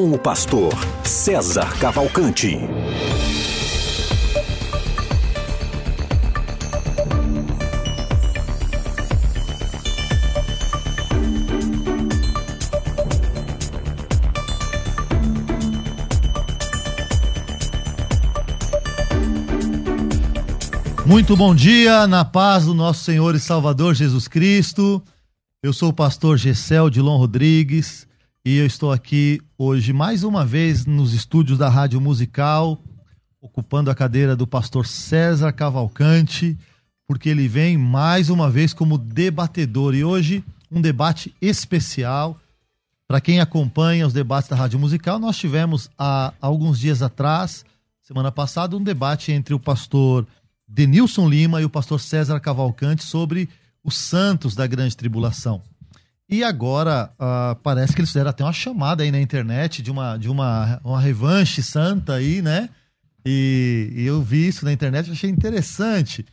com o pastor César Cavalcante. Muito bom dia, na paz do nosso Senhor e Salvador Jesus Cristo. Eu sou o pastor Gessel Dilon Rodrigues e eu estou aqui hoje mais uma vez nos estúdios da Rádio Musical, ocupando a cadeira do pastor César Cavalcante, porque ele vem mais uma vez como debatedor e hoje um debate especial. Para quem acompanha os debates da Rádio Musical, nós tivemos há alguns dias atrás, semana passada, um debate entre o pastor Denilson Lima e o pastor César Cavalcante sobre os santos da grande tribulação. E agora uh, parece que eles fizeram até uma chamada aí na internet de uma, de uma, uma revanche santa aí, né? E, e eu vi isso na internet, achei interessante.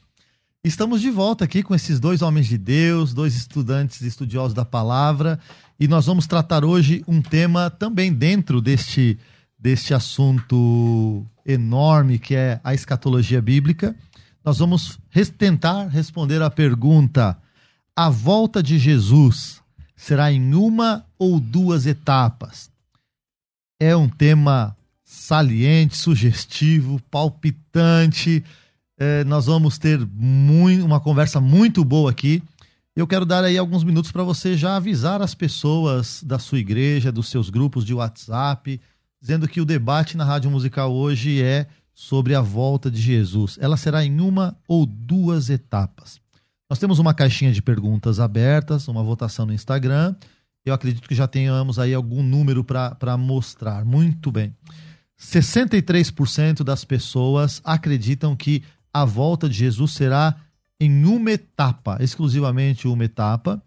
Estamos de volta aqui com esses dois homens de Deus, dois estudantes e estudiosos da palavra, e nós vamos tratar hoje um tema também dentro deste, deste assunto enorme que é a escatologia bíblica. Nós vamos tentar responder a pergunta: a volta de Jesus será em uma ou duas etapas. É um tema saliente, sugestivo, palpitante. É, nós vamos ter muito, uma conversa muito boa aqui. Eu quero dar aí alguns minutos para você já avisar as pessoas da sua igreja, dos seus grupos de WhatsApp, dizendo que o debate na Rádio Musical hoje é sobre a volta de Jesus. Ela será em uma ou duas etapas. Nós temos uma caixinha de perguntas abertas, uma votação no Instagram. Eu acredito que já tenhamos aí algum número para mostrar. Muito bem. 63% das pessoas acreditam que a volta de Jesus será em uma etapa, exclusivamente uma etapa,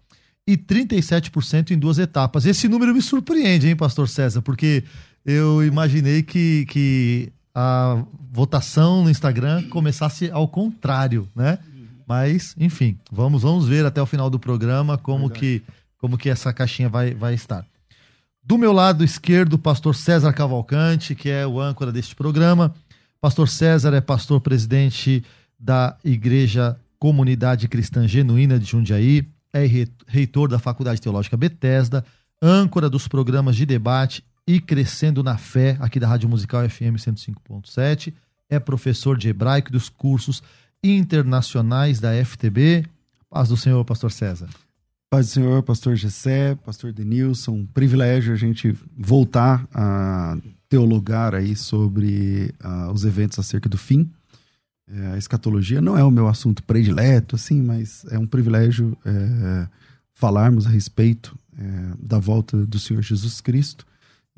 e 37% em duas etapas. Esse número me surpreende, hein, Pastor César? Porque eu imaginei que, que a votação no Instagram começasse ao contrário, né? Mas, enfim, vamos, vamos ver até o final do programa como que, como que essa caixinha vai, vai estar. Do meu lado esquerdo, o pastor César Cavalcante, que é o âncora deste programa. Pastor César é pastor presidente da Igreja Comunidade Cristã Genuína de Jundiaí, é reitor da Faculdade Teológica Bethesda, âncora dos programas de debate e Crescendo na Fé, aqui da Rádio Musical FM 105.7, é professor de hebraico dos cursos internacionais da FTB. Paz do Senhor, pastor César. Paz do Senhor, pastor Gessé, pastor Denilson. Um privilégio a gente voltar a teologar aí sobre uh, os eventos acerca do fim. É, a escatologia não é o meu assunto predileto, assim, mas é um privilégio é, falarmos a respeito é, da volta do Senhor Jesus Cristo.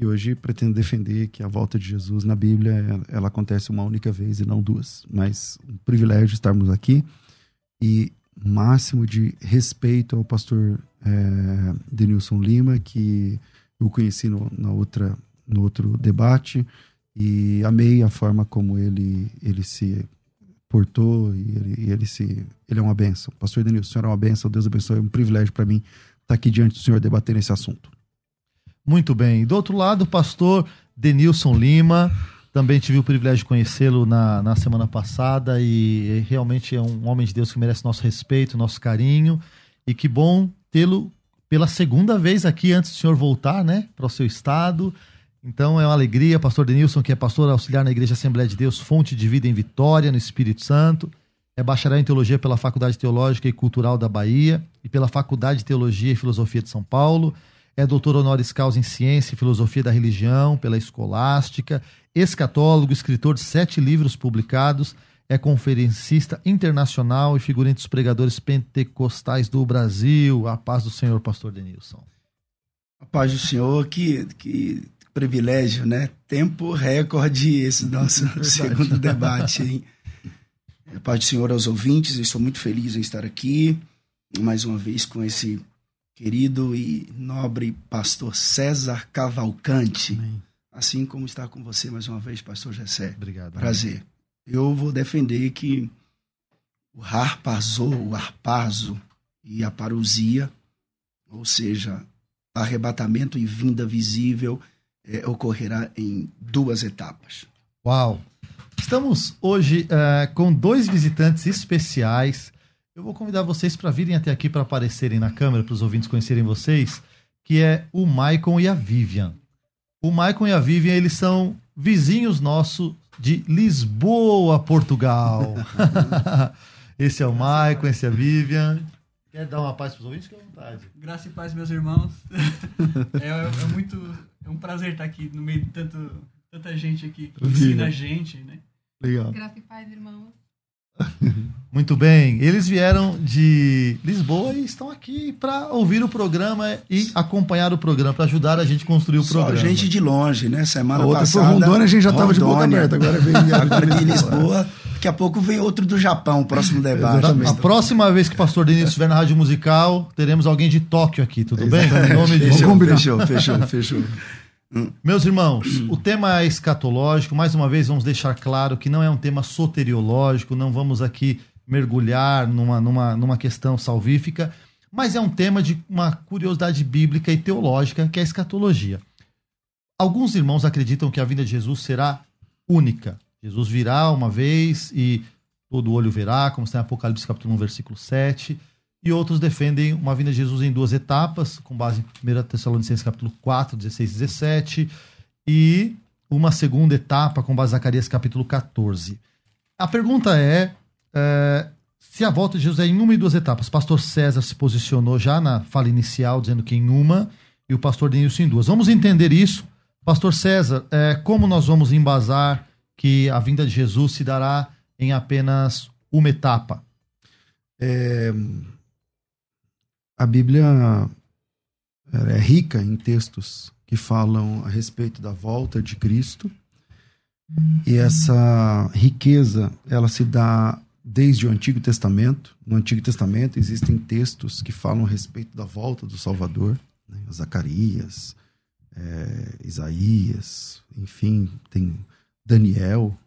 E hoje pretendo defender que a volta de Jesus na Bíblia ela, acontece uma única vez e não duas. Mas um privilégio estarmos aqui e máximo de respeito ao pastor é, Denilson Lima, que eu conheci no, na outra, no outro debate e amei a forma como ele, ele se portou e ele, ele se ele é uma benção. Pastor Denilson, o senhor é uma benção, Deus abençoe, é um privilégio para mim estar aqui diante do senhor debatendo esse assunto. Muito bem. Do outro lado, o pastor Denilson Lima. Também tive o privilégio de conhecê-lo na, na semana passada e realmente é um homem de Deus que merece nosso respeito, nosso carinho. E que bom tê-lo pela segunda vez aqui antes do senhor voltar, né, para o seu estado. Então é uma alegria, pastor Denilson, que é pastor auxiliar na Igreja Assembleia de Deus, fonte de vida em Vitória, no Espírito Santo. É bacharel em teologia pela Faculdade Teológica e Cultural da Bahia e pela Faculdade de Teologia e Filosofia de São Paulo é doutor honoris causa em ciência e filosofia da religião pela Escolástica, escatólogo, escritor de sete livros publicados, é conferencista internacional e figurante dos pregadores pentecostais do Brasil. A paz do Senhor, pastor Denilson. A paz do Senhor, que, que privilégio, né? Tempo recorde esse nosso segundo debate, hein? Paz do Senhor aos ouvintes, eu estou muito feliz em estar aqui mais uma vez com esse querido e nobre pastor César Cavalcante. Amém. Assim como estar com você mais uma vez, pastor Jessé. Obrigado. Prazer. Eu vou defender que o harpazo, o arpazo e a parousia, ou seja, arrebatamento e vinda visível, é, ocorrerá em duas etapas. Uau! Estamos hoje é, com dois visitantes especiais. Eu vou convidar vocês para virem até aqui para aparecerem na câmera, para os ouvintes conhecerem vocês, que é o Maicon e a Vivian. O Maicon e a Vivian, eles são vizinhos nossos de Lisboa, Portugal. esse é o Maicon, esse é a Vivian. Quer dar uma paz para os ouvintes? Fique à vontade. Graça e paz, meus irmãos. é, é, muito. É um prazer estar aqui no meio de tanto, tanta gente aqui que ensina a gente, né? Legal. Graça e paz, irmãos. Muito bem. Eles vieram de Lisboa e estão aqui para ouvir o programa e acompanhar o programa, para ajudar a gente a construir o Só programa. gente de longe, né? Semana a outra passada. foi Rondônia, a gente já estava de boca aberta. Agora vem agora de Lisboa. Daqui a pouco vem outro do Japão, o próximo debate. A próxima vez que o pastor Denis estiver na Rádio Musical, teremos alguém de Tóquio aqui, tudo bem? Em nome. Fechou, fechou, fechou, fechou. Meus irmãos, o tema é escatológico. Mais uma vez, vamos deixar claro que não é um tema soteriológico, não vamos aqui mergulhar numa, numa, numa questão salvífica, mas é um tema de uma curiosidade bíblica e teológica, que é a escatologia. Alguns irmãos acreditam que a vinda de Jesus será única. Jesus virá uma vez e todo olho verá, como está em Apocalipse capítulo 1, versículo 7 e outros defendem uma vinda de Jesus em duas etapas, com base em 1 Tessalonicenses capítulo 4, 16 e 17, e uma segunda etapa com base em Zacarias capítulo 14. A pergunta é, é, se a volta de Jesus é em uma e duas etapas. Pastor César se posicionou já na fala inicial, dizendo que em uma, e o pastor Denilson em duas. Vamos entender isso. Pastor César, é, como nós vamos embasar que a vinda de Jesus se dará em apenas uma etapa? É, a Bíblia é rica em textos que falam a respeito da volta de Cristo. E essa riqueza, ela se dá desde o Antigo Testamento. No Antigo Testamento existem textos que falam a respeito da volta do Salvador. Né? Zacarias, é, Isaías, enfim, tem Daniel.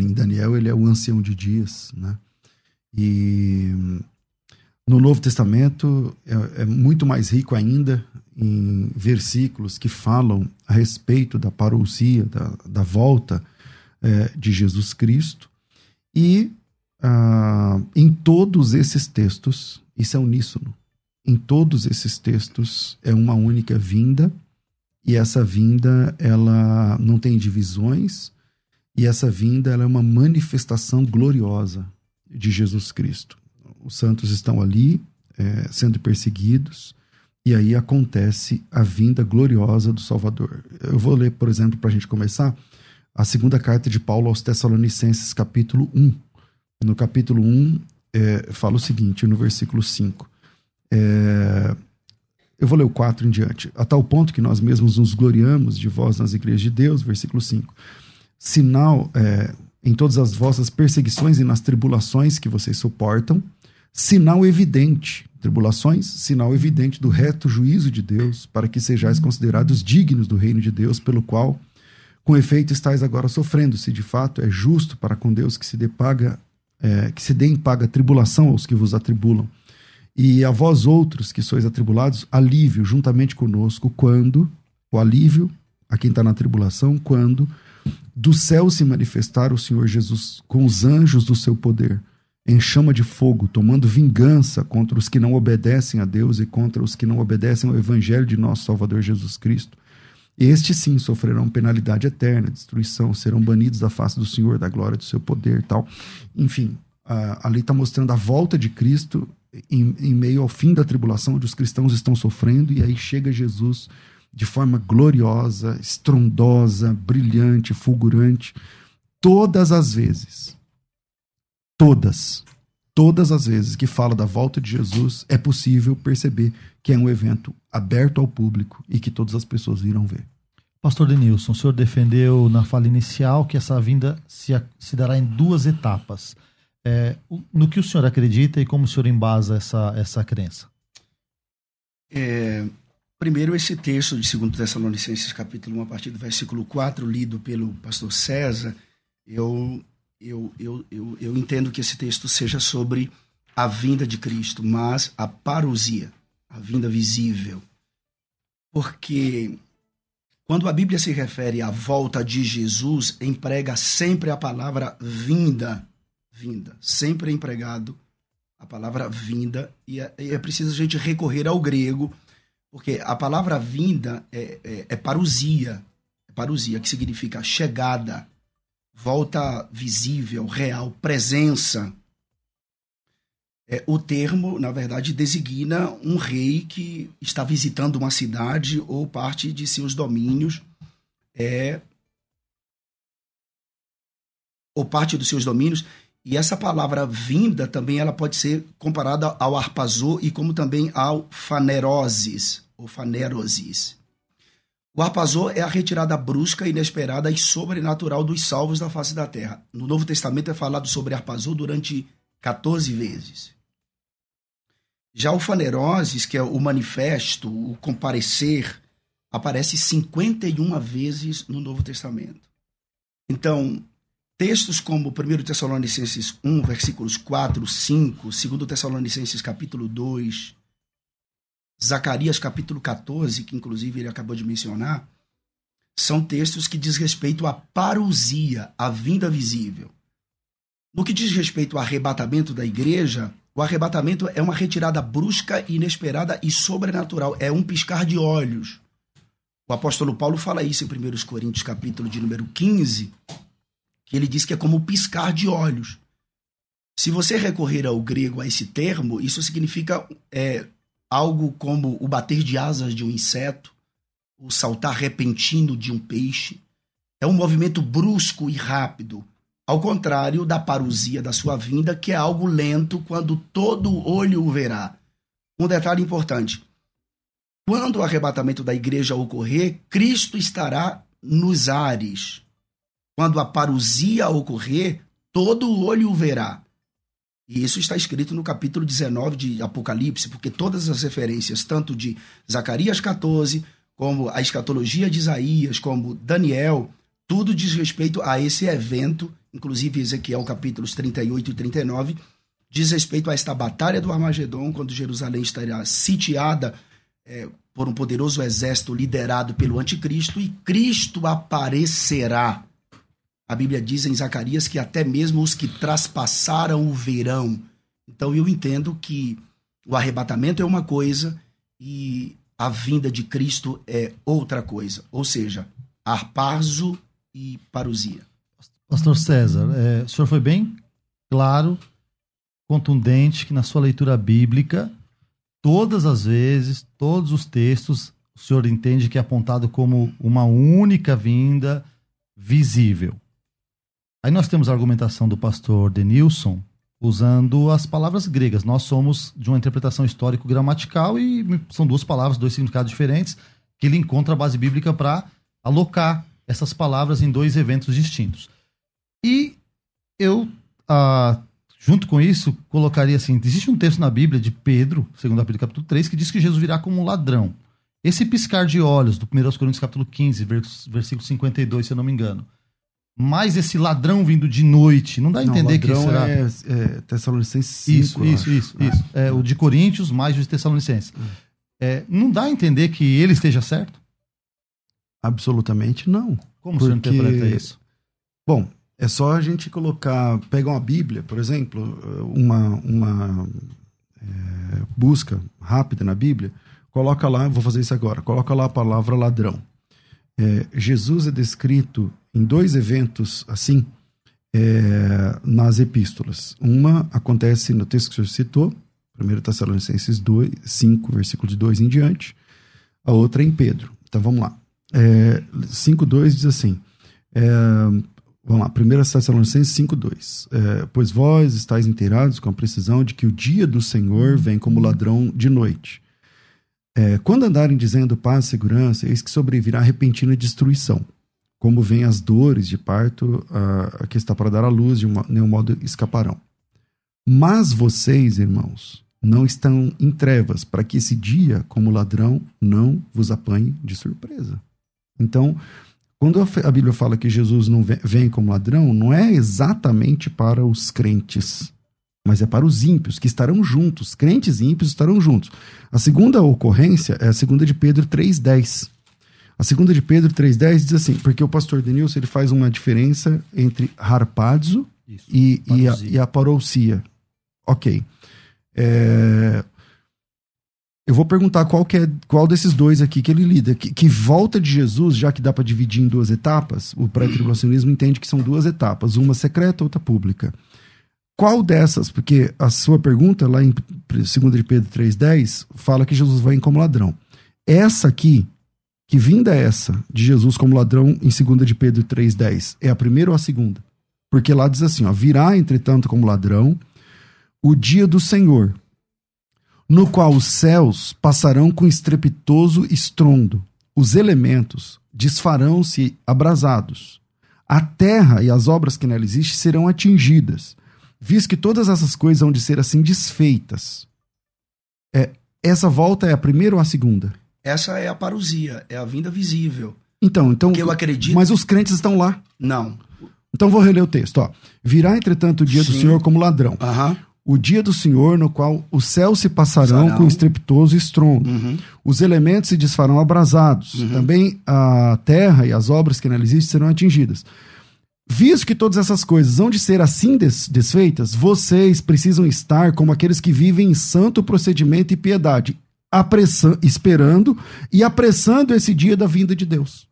Em Daniel ele é o ancião de dias, né? E no Novo Testamento é, é, muito mais rico ainda em versículos que falam a respeito da parousia, da, da volta é, de Jesus Cristo. E ah, em todos esses textos, isso é uníssono. Em todos esses textos é uma única vinda, e essa vinda ela não tem divisões, e essa vinda ela é uma manifestação gloriosa de Jesus Cristo os santos estão ali é, sendo perseguidos, e aí acontece a vinda gloriosa do Salvador. Eu vou ler, por exemplo, para a gente começar, a segunda carta de Paulo aos Tessalonicenses, capítulo 1. No capítulo 1, é, fala o seguinte, no versículo 5. É, eu vou ler o 4 em diante. A tal ponto que nós mesmos nos gloriamos de vós nas igrejas de Deus, versículo 5. Sinal é, em todas as vossas perseguições e nas tribulações que vocês suportam, sinal evidente, tribulações, sinal evidente do reto juízo de Deus, para que sejais considerados dignos do reino de Deus, pelo qual, com efeito, estáis agora sofrendo, se de fato é justo para com Deus que se dê paga, é, que se dê em paga tribulação aos que vos atribulam. E a vós outros que sois atribulados, alívio juntamente conosco, quando, o alívio a quem está na tribulação, quando do céu se manifestar o Senhor Jesus com os anjos do seu poder em chama de fogo, tomando vingança contra os que não obedecem a Deus e contra os que não obedecem ao Evangelho de nosso Salvador Jesus Cristo. Estes sim sofrerão penalidade eterna, destruição, serão banidos da face do Senhor, da glória do seu poder tal. Enfim, ali está mostrando a volta de Cristo em, em meio ao fim da tribulação, onde os cristãos estão sofrendo, e aí chega Jesus de forma gloriosa, estrondosa, brilhante, fulgurante, todas as vezes todas, todas as vezes que fala da volta de Jesus, é possível perceber que é um evento aberto ao público e que todas as pessoas irão ver. Pastor Denilson, o senhor defendeu na fala inicial que essa vinda se, se dará em duas etapas. É, no que o senhor acredita e como o senhor embasa essa, essa crença? É, primeiro, esse texto de 2 Tessalonicenses, capítulo 1, a partir do versículo 4, lido pelo pastor César, eu, eu, eu, eu, eu entendo que esse texto seja sobre a vinda de Cristo, mas a parousia, a vinda visível. Porque quando a Bíblia se refere à volta de Jesus, emprega sempre a palavra vinda, vinda, sempre é empregado a palavra vinda, e é, é preciso a gente recorrer ao grego, porque a palavra vinda é, é, é parousia, é parousia, que significa chegada, volta visível, real, presença. É, o termo, na verdade, designa um rei que está visitando uma cidade ou parte de seus domínios, é, ou parte dos seus domínios, e essa palavra vinda também ela pode ser comparada ao arpazô e como também ao faneroses, ou fanerosis. O arpazô é a retirada brusca, inesperada e sobrenatural dos salvos da face da terra. No Novo Testamento é falado sobre arpazô durante 14 vezes. Já o faneroses, que é o manifesto, o comparecer, aparece 51 vezes no Novo Testamento. Então, textos como 1 Tessalonicenses 1, versículos 4, 5, 2 Tessalonicenses capítulo 2, Zacarias capítulo 14, que inclusive ele acabou de mencionar, são textos que diz respeito à parousia, à vinda visível. No que diz respeito ao arrebatamento da igreja, o arrebatamento é uma retirada brusca, inesperada e sobrenatural, é um piscar de olhos. O apóstolo Paulo fala isso em 1 Coríntios capítulo de número 15, que ele diz que é como piscar de olhos. Se você recorrer ao grego a esse termo, isso significa é, algo como o bater de asas de um inseto, o saltar repentino de um peixe. É um movimento brusco e rápido, ao contrário da parousia da sua vinda, que é algo lento quando todo olho o verá. Um detalhe importante: quando o arrebatamento da igreja ocorrer, Cristo estará nos ares. Quando a parousia ocorrer, todo olho o verá. E isso está escrito no capítulo 19 de Apocalipse, porque todas as referências, tanto de Zacarias 14, como a escatologia de Isaías, como Daniel, tudo diz respeito a esse evento, inclusive Ezequiel capítulos 38 e 39, diz respeito a esta batalha do Armagedon, quando Jerusalém estará sitiada é, por um poderoso exército liderado pelo anticristo, e Cristo aparecerá a Bíblia diz em Zacarias que até mesmo os que traspassaram o verão. Então eu entendo que o arrebatamento é uma coisa e a vinda de Cristo é outra coisa. Ou seja, arpazo e parousia. Pastor César, é, o senhor foi bem claro, contundente, que na sua leitura bíblica, todas as vezes, todos os textos, o senhor entende que é apontado como uma única vinda visível. Aí nós temos a argumentação do pastor Denilson usando as palavras gregas. Nós somos de uma interpretação histórico-gramatical e são duas palavras, dois significados diferentes, que ele encontra a base bíblica para alocar essas palavras em dois eventos distintos. E eu, ah, junto com isso, colocaria assim: existe um texto na Bíblia de Pedro, segundo Bíblia, capítulo 3, que diz que Jesus virá como um ladrão. Esse piscar de olhos, do 1 Coríntios capítulo 15, versículo 52, se eu não me engano, mais esse ladrão vindo de noite. Não dá a entender não, que será. É, é Tessalonicenses 5. Isso, isso, isso, é. isso. É, o de Coríntios mais o de Tessalonicenses. É, não dá a entender que ele esteja certo? Absolutamente não. Como porque... você interpreta isso? Bom, é só a gente colocar, pegar uma Bíblia, por exemplo, uma, uma é, busca rápida na Bíblia, coloca lá, vou fazer isso agora, coloca lá a palavra ladrão. É, Jesus é descrito em dois eventos assim é, nas epístolas. Uma acontece no texto que o senhor citou, 1 Tessalonicenses 2, 5, versículo de 2 em diante. A outra é em Pedro. Então vamos lá. É, 5,2 diz assim. É, vamos lá, 1 Tessalonicenses 5,2. É, pois vós estáis inteirados com a precisão de que o dia do Senhor vem como ladrão de noite. É, quando andarem dizendo paz e segurança, eis que sobrevirá repentina destruição. Como vêm as dores de parto, a que está para dar à luz, de uma, nenhum modo escaparão. Mas vocês, irmãos, não estão em trevas, para que esse dia, como ladrão, não vos apanhe de surpresa. Então, quando a Bíblia fala que Jesus não vem como ladrão, não é exatamente para os crentes, mas é para os ímpios, que estarão juntos. Crentes e ímpios estarão juntos. A segunda ocorrência é a segunda de Pedro 3,10. A segunda de Pedro 3,10 diz assim, porque o pastor Denilson ele faz uma diferença entre harpazo Isso, e, e, a, e. Ok. É... Eu vou perguntar qual, é, qual desses dois aqui que ele lida. Que, que volta de Jesus, já que dá para dividir em duas etapas, o pré-tribulacionismo entende que são duas etapas, uma secreta, outra pública. Qual dessas? Porque a sua pergunta, lá em 2 de Pedro 3,10, fala que Jesus vem como ladrão. Essa aqui, que vinda é essa, de Jesus como ladrão, em 2 de Pedro 3,10, é a primeira ou a segunda? Porque lá diz assim: ó, virá, entretanto, como ladrão o dia do Senhor, no qual os céus passarão com estrepitoso estrondo, os elementos desfarão-se abrasados, a terra e as obras que nela existem serão atingidas, visto que todas essas coisas vão de ser assim desfeitas. É, essa volta é a primeira ou a segunda? Essa é a parousia, é a vinda visível. Então, então. Que eu acredito. Mas os crentes estão lá. Não. Então vou reler o texto. Ó. Virá, entretanto, o dia Sim. do Senhor como ladrão. O dia do Senhor, no qual os céus se passarão Sarão. com estrepitoso estrondo. Uhum. Os elementos se desfarão abrasados. Uhum. Também a terra e as obras que nela existem serão atingidas. Visto que todas essas coisas hão de ser assim des desfeitas, vocês precisam estar como aqueles que vivem em santo procedimento e piedade, esperando e apressando esse dia da vinda de Deus.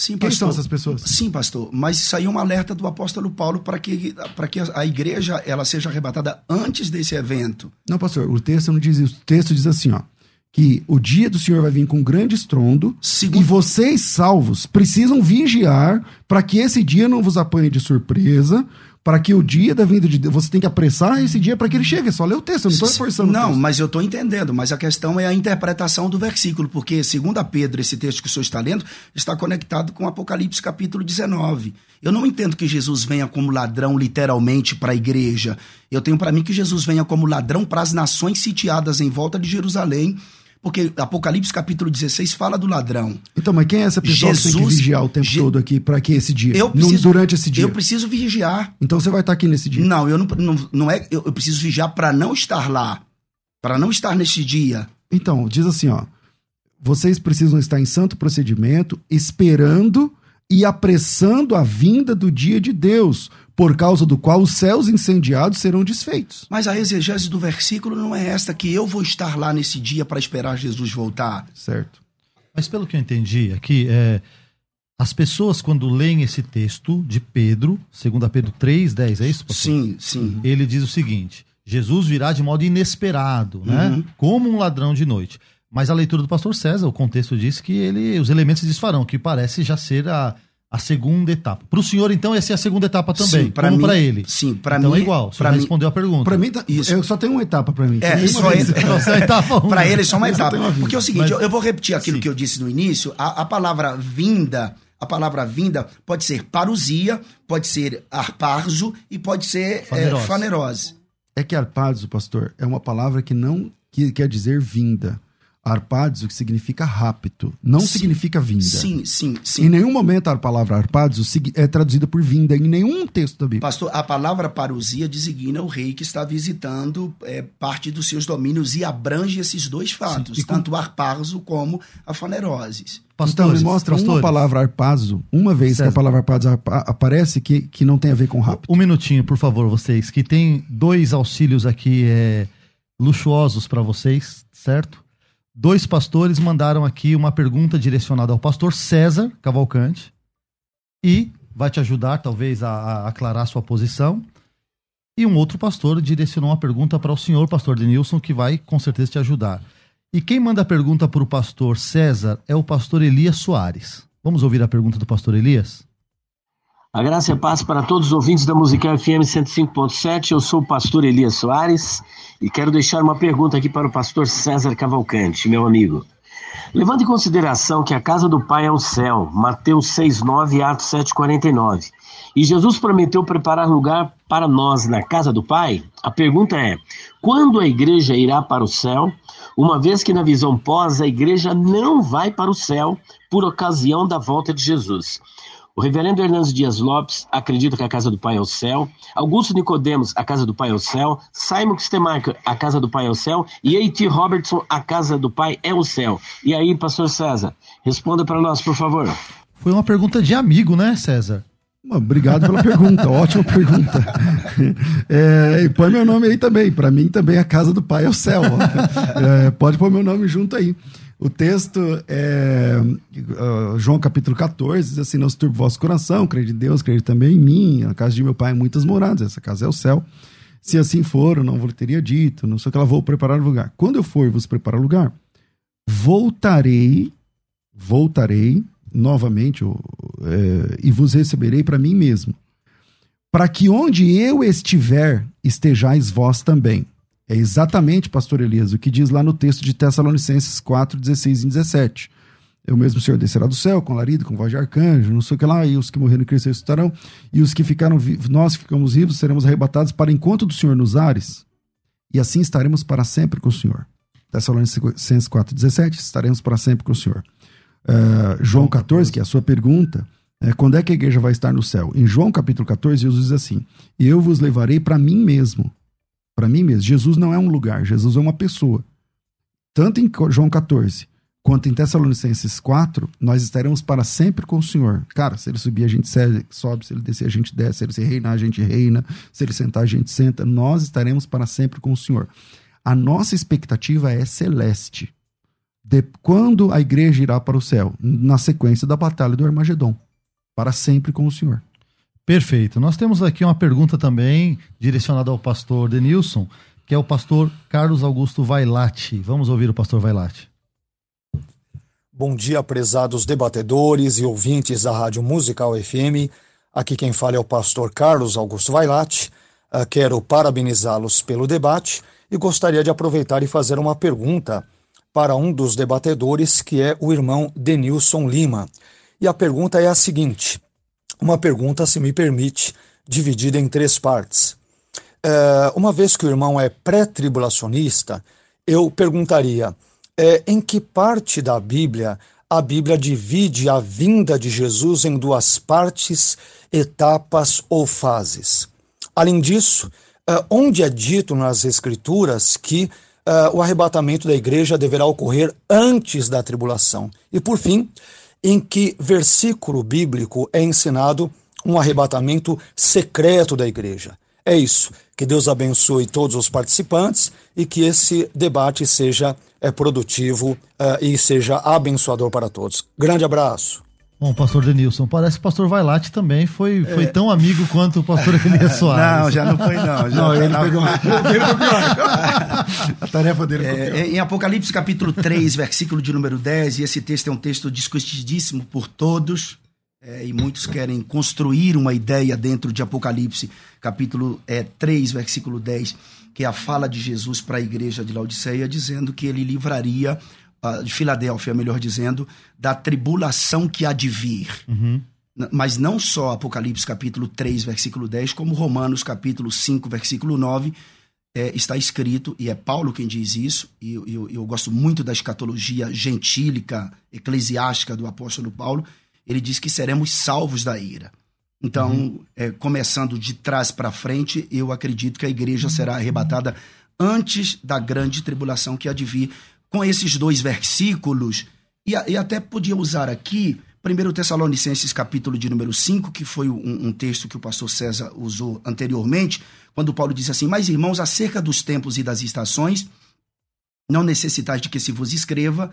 Sim, pastor. Quem são essas pessoas? Sim, pastor. Mas isso aí é um alerta do apóstolo Paulo para que, que a igreja ela seja arrebatada antes desse evento. Não, pastor, o texto não diz isso. O texto diz assim, ó. Que o dia do Senhor vai vir com grande estrondo Segundo... e vocês, salvos, precisam vigiar para que esse dia não vos apanhe de surpresa, para que o dia da vinda de Deus, você tem que apressar esse dia para que ele chegue. É só ler o texto, eu não estou reforçando Não, mas eu estou entendendo, mas a questão é a interpretação do versículo, porque, segundo a Pedro, esse texto que o senhor está lendo, está conectado com Apocalipse capítulo 19. Eu não entendo que Jesus venha como ladrão, literalmente, para a igreja. Eu tenho para mim que Jesus venha como ladrão para as nações sitiadas em volta de Jerusalém, porque Apocalipse capítulo 16 fala do ladrão. Então, mas quem é essa pessoa Jesus, que tem que vigiar o tempo Je... todo aqui para que esse dia? Eu preciso, durante esse dia. Eu preciso vigiar. Então você vai estar aqui nesse dia? Não, eu não, não, não é. Eu, eu preciso vigiar para não estar lá. Para não estar nesse dia. Então, diz assim, ó. Vocês precisam estar em santo procedimento, esperando e apressando a vinda do dia de Deus, por causa do qual os céus incendiados serão desfeitos. Mas a exegese do versículo não é esta que eu vou estar lá nesse dia para esperar Jesus voltar. Certo. Mas pelo que eu entendi aqui, é, as pessoas quando leem esse texto de Pedro, segundo Pedro 3, 10, é isso? Pastor? Sim, sim. Ele diz o seguinte, Jesus virá de modo inesperado, né? Uhum. Como um ladrão de noite. Mas a leitura do pastor César, o contexto diz que ele, os elementos se desfarão, que parece já ser a a segunda etapa. Para o senhor, então, essa é a segunda etapa também, sim, como para ele. Sim, para então, mim. é igual, você respondeu a pergunta. Para mim, tá, isso. eu só tenho uma etapa para mim. É, só ele. para ele, só uma etapa. Porque é o seguinte, Mas, eu vou repetir aquilo sim. que eu disse no início. A, a, palavra vinda, a palavra vinda pode ser parousia, pode ser arparzo e pode ser fanerose. É, fanerose. É que arparzo, pastor, é uma palavra que não que quer dizer vinda. Arpades, o que significa rápido, não sim, significa vinda. Sim, sim, sim. Em nenhum momento a palavra arpades é traduzida por vinda, em nenhum texto da Bíblia. Pastor, a palavra parousia designa o rei que está visitando é, parte dos seus domínios e abrange esses dois fatos, sim, tanto o arpazo como a faneroses. Pastores, então, me mostra pastores. uma palavra arpazo, uma vez César. que a palavra arpazo aparece que, que não tem a ver com rápido. Um minutinho, por favor, vocês, que tem dois auxílios aqui é, luxuosos para vocês, certo? Dois pastores mandaram aqui uma pergunta direcionada ao pastor César Cavalcante e vai te ajudar, talvez, a, a aclarar sua posição. E um outro pastor direcionou uma pergunta para o senhor, pastor Denilson, que vai com certeza te ajudar. E quem manda a pergunta para o pastor César é o pastor Elias Soares. Vamos ouvir a pergunta do pastor Elias? A graça e a paz para todos os ouvintes da Musical FM 105.7. Eu sou o pastor Elias Soares e quero deixar uma pergunta aqui para o pastor César Cavalcante, meu amigo. Levando em consideração que a casa do Pai é o céu, Mateus 6,9 e Atos 7,49, e Jesus prometeu preparar lugar para nós na casa do Pai, a pergunta é: quando a igreja irá para o céu? Uma vez que na visão pós a igreja não vai para o céu por ocasião da volta de Jesus. O reverendo Hernandes Dias Lopes acredita que a casa do Pai é o céu. Augusto Nicodemos, a casa do Pai é o céu. Simon Stemaker, a casa do Pai é o céu. E A.T. Robertson, a casa do Pai é o céu. E aí, pastor César, responda para nós, por favor. Foi uma pergunta de amigo, né, César? Obrigado pela pergunta, ótima pergunta. É, e põe meu nome aí também. Para mim também a casa do Pai é o céu. É, pode pôr meu nome junto aí. O texto é uh, João capítulo 14, diz assim: Não se turbe o vosso coração, crede em Deus, crede também em mim. Na casa de meu pai muitas moradas, essa casa é o céu. Se assim for, eu não vos teria dito, não sei o que ela vou preparar o lugar. Quando eu for vos preparar o lugar, voltarei, voltarei novamente é, e vos receberei para mim mesmo, para que onde eu estiver, estejais vós também. É exatamente, pastor Elias, o que diz lá no texto de Tessalonicenses 4, 16 e 17. É o mesmo Senhor descerá do céu, com larido, com voz de arcanjo, não sei o que lá, e os que morreram e Cristo ressuscitarão, e os que ficaram vivos, nós que ficamos vivos, seremos arrebatados para encontro do Senhor nos ares, e assim estaremos para sempre com o Senhor. Tessalonicenses 4, 17, estaremos para sempre com o Senhor. Uh, João 14, que é a sua pergunta, é, quando é que a igreja vai estar no céu? Em João capítulo 14, Jesus diz assim: Eu vos levarei para mim mesmo, para mim mesmo. Jesus não é um lugar, Jesus é uma pessoa. Tanto em João 14 quanto em Tessalonicenses 4, nós estaremos para sempre com o Senhor. Cara, se ele subir, a gente sobe, se ele descer, a gente desce, se ele reinar, a gente reina, se ele sentar, a gente senta. Nós estaremos para sempre com o Senhor. A nossa expectativa é celeste. De quando a igreja irá para o céu? Na sequência da batalha do Armagedon. Para sempre com o Senhor. Perfeito. Nós temos aqui uma pergunta também direcionada ao pastor Denilson, que é o pastor Carlos Augusto Vailate. Vamos ouvir o pastor Vailate. Bom dia, prezados debatedores e ouvintes da Rádio Musical FM. Aqui quem fala é o pastor Carlos Augusto Vailate. Uh, quero parabenizá-los pelo debate e gostaria de aproveitar e fazer uma pergunta para um dos debatedores, que é o irmão Denilson Lima. E a pergunta é a seguinte: uma pergunta, se me permite, dividida em três partes. É, uma vez que o irmão é pré-tribulacionista, eu perguntaria: é, em que parte da Bíblia a Bíblia divide a vinda de Jesus em duas partes, etapas ou fases? Além disso, é, onde é dito nas Escrituras que o arrebatamento da igreja deverá ocorrer antes da tribulação? E por fim, em que versículo bíblico é ensinado um arrebatamento secreto da igreja. É isso. Que Deus abençoe todos os participantes e que esse debate seja é, produtivo uh, e seja abençoador para todos. Grande abraço. Bom, pastor Denilson, parece que o pastor Vailate também foi, foi é. tão amigo quanto o pastor Elias Soares. Não, já não foi não. Já não, ele não. pegou A tarefa dele é, Em Apocalipse capítulo 3, versículo de número 10, e esse texto é um texto discutidíssimo por todos, é, e muitos querem construir uma ideia dentro de Apocalipse capítulo é, 3, versículo 10, que é a fala de Jesus para a igreja de Laodiceia, dizendo que ele livraria de Filadélfia, melhor dizendo, da tribulação que há de vir. Uhum. Mas não só Apocalipse capítulo 3, versículo 10, como Romanos capítulo 5, versículo 9, é, está escrito, e é Paulo quem diz isso, e eu, eu, eu gosto muito da escatologia gentílica, eclesiástica do apóstolo Paulo, ele diz que seremos salvos da ira. Então, uhum. é, começando de trás para frente, eu acredito que a igreja será arrebatada antes da grande tribulação que há de vir com esses dois versículos, e, e até podia usar aqui 1 Tessalonicenses, capítulo de número 5, que foi um, um, texto que o pastor César usou anteriormente, quando Paulo diz assim: Mas irmãos, acerca dos tempos e das estações, não necessitais de que se vos escreva,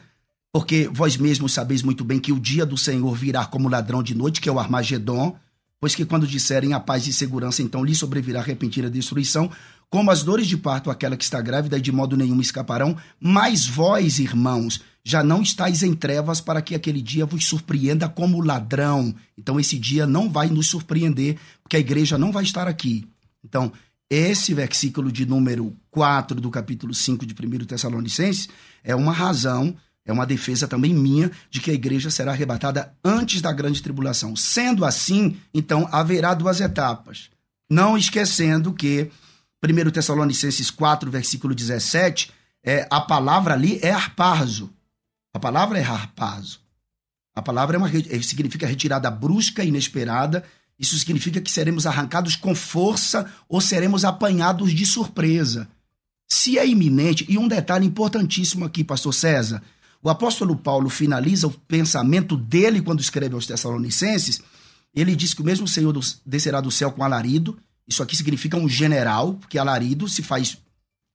porque vós mesmos sabeis muito bem que o dia do Senhor virá como ladrão de noite, que é o Armagedon, pois que quando disserem a paz e segurança, então lhe sobrevirá repentina destruição, como as dores de parto aquela que está grávida de modo nenhum escaparão, mas vós, irmãos, já não estáis em trevas para que aquele dia vos surpreenda como ladrão. Então esse dia não vai nos surpreender, porque a igreja não vai estar aqui. Então, esse versículo de número 4 do capítulo 5 de 1 Tessalonicenses é uma razão É uma defesa também minha de que a igreja será arrebatada antes da grande tribulação. Sendo assim, então haverá duas etapas. Não esquecendo que 1 Tessalonicenses 4, versículo 17, é, a palavra ali é arpazo. A palavra é harpazo. A palavra é uma, significa retirada brusca, inesperada. Isso significa que seremos arrancados com força ou seremos apanhados de surpresa. Se é iminente, e um detalhe importantíssimo aqui, pastor César, o apóstolo Paulo finaliza o pensamento dele quando escreve aos Tessalonicenses. Ele diz que o mesmo Senhor descerá do céu com alarido. Isso aqui significa um general, porque alarido se faz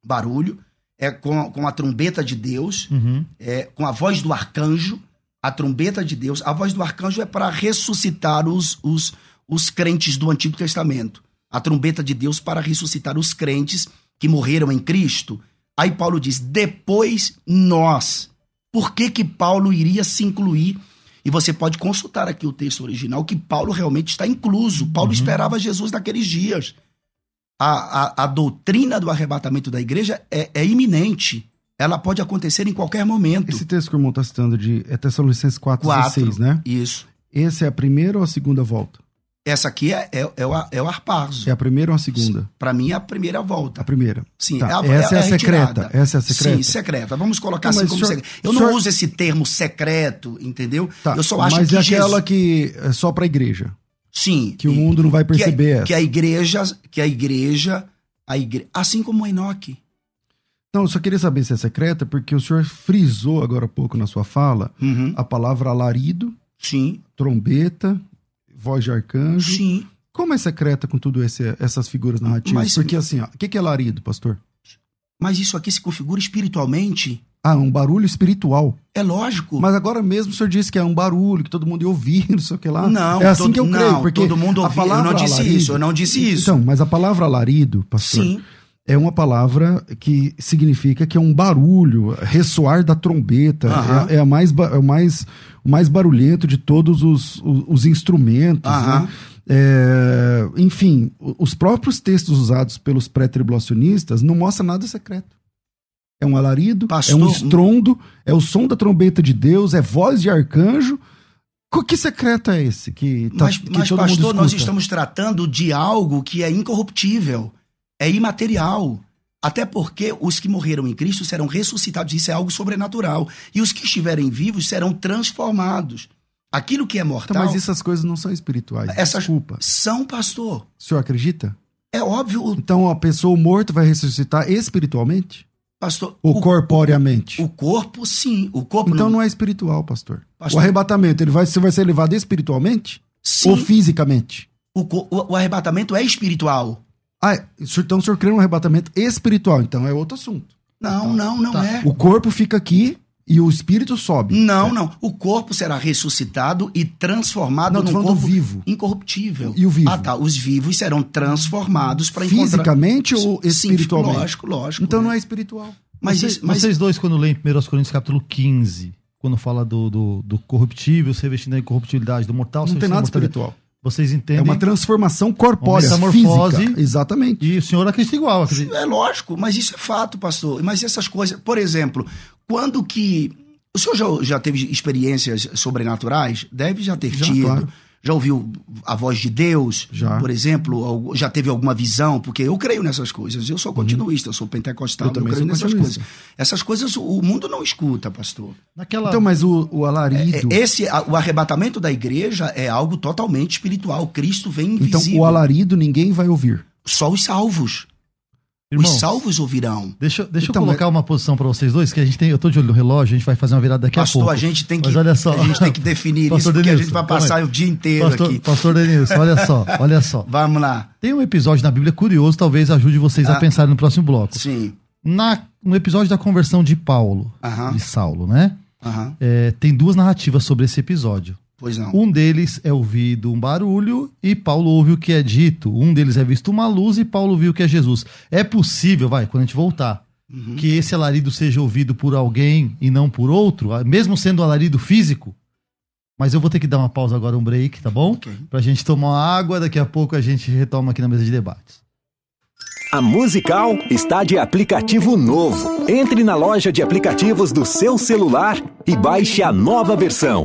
barulho. É com, com a trombeta de Deus, uhum. é com a voz do arcanjo. A trombeta de Deus. A voz do arcanjo é para ressuscitar os, os, os crentes do Antigo Testamento. A trombeta de Deus para ressuscitar os crentes que morreram em Cristo. Aí Paulo diz: depois nós por que, que Paulo iria se incluir? E você pode consultar aqui o texto original, que Paulo realmente está incluso. Paulo uhum. esperava Jesus naqueles dias. A, a, a, doutrina do arrebatamento da igreja é, é, iminente. Ela pode acontecer em qualquer momento. Esse texto que o irmão está citando de é Tessalonicenses 4, 4 16, né? Isso. Esse é a primeira ou a segunda volta? Essa aqui é, é, é, o, é o arpazo. É a primeira ou a segunda? Para mim é a primeira volta. A primeira. Sim. Tá. É a, Essa é, é a, secreta. Essa é a secreta? Sim, secreta. Vamos colocar assim como secreta. Eu não senhor... uso esse termo secreto, entendeu? Tá. Eu só acho mas que é aquela Jesus... que é só para a igreja. Sim. Que o mundo não vai perceber que a, que a igreja, que a igreja, a igreja, assim como o Enoque. Não, eu só queria saber se é secreta, porque o senhor frisou agora há pouco na sua fala uhum. a palavra alarido, Sim. trombeta, voz de arcanjo. Sim. Como é secreta com tudo esse, essas figuras narrativas? Mas, Porque assim, o que, que é larido, pastor? Mas isso aqui se configura espiritualmente. Ah, um barulho espiritual. É lógico. Mas agora mesmo o senhor disse que é um barulho, que todo mundo ia ouvir, não sei o que lá. Não, é assim todo, que eu creio. Não, porque todo mundo ouvia. Eu não disse alarido, isso, eu não disse isso. Então, mas a palavra alarido, pastor, Sim. É uma palavra que significa que é um barulho, ressoar da trombeta. É, é, a mais, é o, mais, o mais barulhento de todos os, os, os instrumentos. Né? É, enfim, os próprios textos usados pelos pré-tribulacionistas não mostram nada secreto. É um alarido, Pastor, é um estrondo, é o som da trombeta de Deus, é voz de arcanjo. Que secreto é esse? Que tá, mas, que mas pastor, nós estamos tratando de algo que é incorruptível, é imaterial. Até porque os que morreram em Cristo serão ressuscitados, isso é algo sobrenatural. E os que estiverem vivos serão transformados. Aquilo que é mortal. Então, mas essas coisas não são espirituais. Essas Desculpa. São, pastor. O senhor acredita? É óbvio. Então a pessoa morta vai ressuscitar espiritualmente? Pastor. Ou o, corporeamente? O, o, corpo, sim. O corpo então não... não é espiritual, pastor. pastor. O arrebatamento, ele vai, você vai ser levado espiritualmente? Sim. Ou fisicamente? O, o, o arrebatamento é espiritual. Ah, então o senhor crê no arrebatamento espiritual, então é outro assunto. Não, então, não, não tá. é. O corpo fica aqui e o espírito sobe. Não, é. não. O corpo será ressuscitado e transformado não, num corpo vivo. incorruptível. E o vivo? Ah, tá. Os vivos serão transformados para encontrar... Fisicamente ou espiritualmente? Sim, lógico, lógico. Então é. não é espiritual. Mas, vocês, mas... vocês dois, quando leem 1 Coríntios capítulo 15, quando fala do, do, do corruptível, se revestindo da incorruptibilidade do mortal... Não tem nada espiritual. Vocês entendem? É uma transformação corpórea, uma física. Exatamente. E o senhor acredita igual. Acredita. É lógico, mas isso é fato, pastor. Mas essas coisas, por exemplo, quando que. O senhor já, já teve experiências sobrenaturais? Deve já ter já, tido. Claro. Já ouviu a voz de Deus, já. por exemplo? Já teve alguma visão? Porque eu creio nessas coisas. Eu sou uhum. continuista, eu sou pentecostal, eu, eu creio nessas coisas. Essas coisas o mundo não escuta, pastor. Naquela... Então, mas o, o alarido. É, esse, o arrebatamento da igreja é algo totalmente espiritual. Cristo vem invisível. Então, o alarido ninguém vai ouvir. Só os salvos. Irmãos, Os salvos ouvirão. Deixa, deixa então, eu colocar uma posição para vocês dois, que a gente tem. Eu tô de olho no relógio, a gente vai fazer uma virada daqui pastor, a pouco. a gente tem que. Mas olha só. A gente tem que definir isso, porque Denilson, a gente vai passar o dia inteiro pastor, aqui. Pastor Denilson, olha só, olha só. Vamos lá. Tem um episódio na Bíblia curioso, talvez ajude vocês ah, a pensar no próximo bloco. Sim. Na, no episódio da conversão de Paulo, uh -huh. de Saulo, né? Uh -huh. é, tem duas narrativas sobre esse episódio. Pois não. Um deles é ouvido um barulho e Paulo ouve o que é dito. Um deles é visto uma luz e Paulo viu o que é Jesus. É possível, vai, quando a gente voltar, uhum. que esse alarido seja ouvido por alguém e não por outro, mesmo sendo um alarido físico? Mas eu vou ter que dar uma pausa agora, um break, tá bom? Okay. Pra gente tomar uma água, daqui a pouco a gente retoma aqui na mesa de debates. A Musical está de aplicativo novo. Entre na loja de aplicativos do seu celular e baixe a nova versão.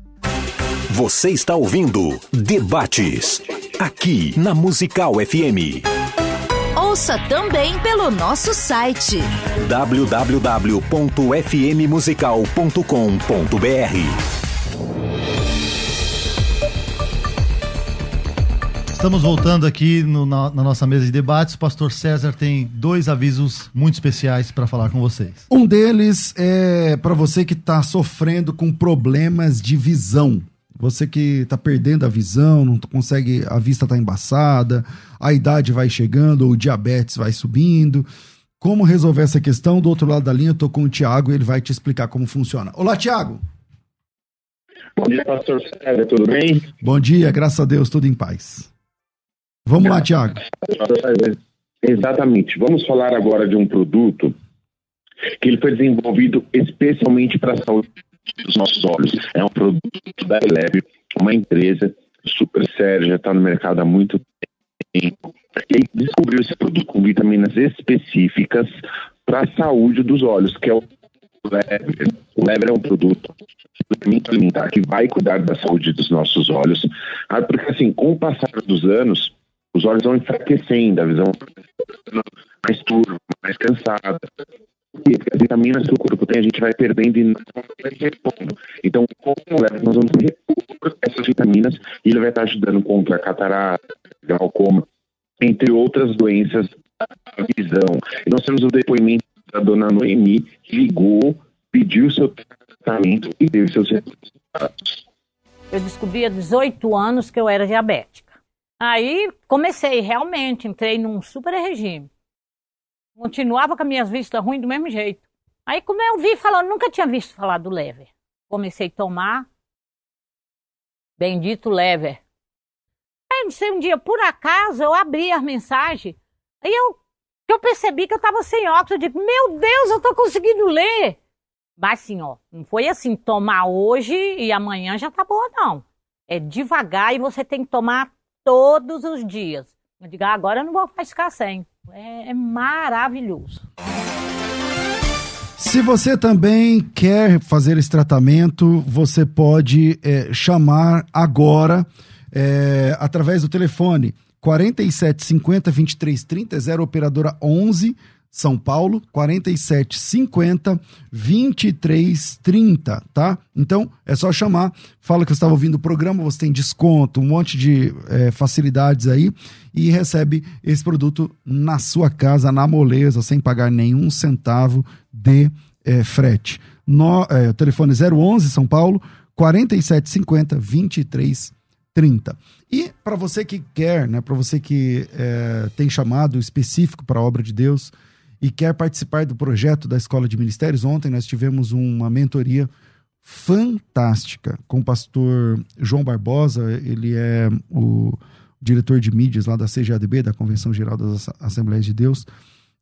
Você está ouvindo Debates, aqui na Musical FM. Ouça também pelo nosso site www.fmmusical.com.br. Estamos voltando aqui no, na, na, nossa mesa de debates. O pastor César tem dois avisos muito especiais para falar com vocês. Um deles é para você que está sofrendo com problemas de visão. Você que está perdendo a visão, não consegue, a vista está embaçada, a idade vai chegando, ou o diabetes vai subindo. Como resolver essa questão? Do outro lado da linha, eu estou com o Tiago e ele vai te explicar como funciona. Olá, Tiago! Bom dia, pastor César, tudo bem? Bom dia, graças a Deus, tudo em paz. Vamos lá, Tiago. Exatamente. Vamos falar agora de um produto que ele foi desenvolvido especialmente para a saúde dos nossos olhos. É um produto da Eleve, uma empresa super séria, já está no mercado há muito tempo. E descobriu esse produto com vitaminas específicas para a saúde dos olhos, que é o Lever. O Lever é um produto alimentar que vai cuidar da saúde dos nossos olhos, ah, porque assim, com o passar dos anos, os olhos vão enfraquecendo, a visão mais turva, mais cansada. As vitaminas que o corpo tem, a gente vai perdendo e não repondo. Então, com o leve, nós vamos repor essas vitaminas e ele vai estar ajudando contra catarata, glaucoma, entre outras doenças da visão. E nós temos o depoimento da dona Noemi, que ligou, pediu seu tratamento e teve seus resultados. Eu descobri há 18 anos que eu era diabética. Aí comecei, realmente, entrei num super regime. Continuava com as minhas vistas ruins do mesmo jeito. Aí, como eu vi falando, nunca tinha visto falar do lever. Comecei a tomar. Bendito lever. Aí, não sei, um dia, por acaso, eu abri as mensagens. Aí eu, eu percebi que eu estava sem óculos. Eu digo, meu Deus, eu estou conseguindo ler. Mas assim, ó, não foi assim, tomar hoje e amanhã já tá boa, não. É devagar e você tem que tomar todos os dias. Eu digo, ah, agora eu não vou ficar sem. É, é maravilhoso. Se você também quer fazer esse tratamento, você pode é, chamar agora é, através do telefone 4750 2330 0 operadora 11 são Paulo, 4750 2330, tá? Então é só chamar, fala que você estava ouvindo o programa, você tem desconto, um monte de é, facilidades aí e recebe esse produto na sua casa, na moleza, sem pagar nenhum centavo de é, frete. No, é, telefone 011 São Paulo, 4750 2330. E para você que quer, né, para você que é, tem chamado específico para a obra de Deus, e quer participar do projeto da Escola de Ministérios, ontem nós tivemos uma mentoria fantástica com o pastor João Barbosa, ele é o diretor de mídias lá da CGADB, da Convenção Geral das Assembleias de Deus,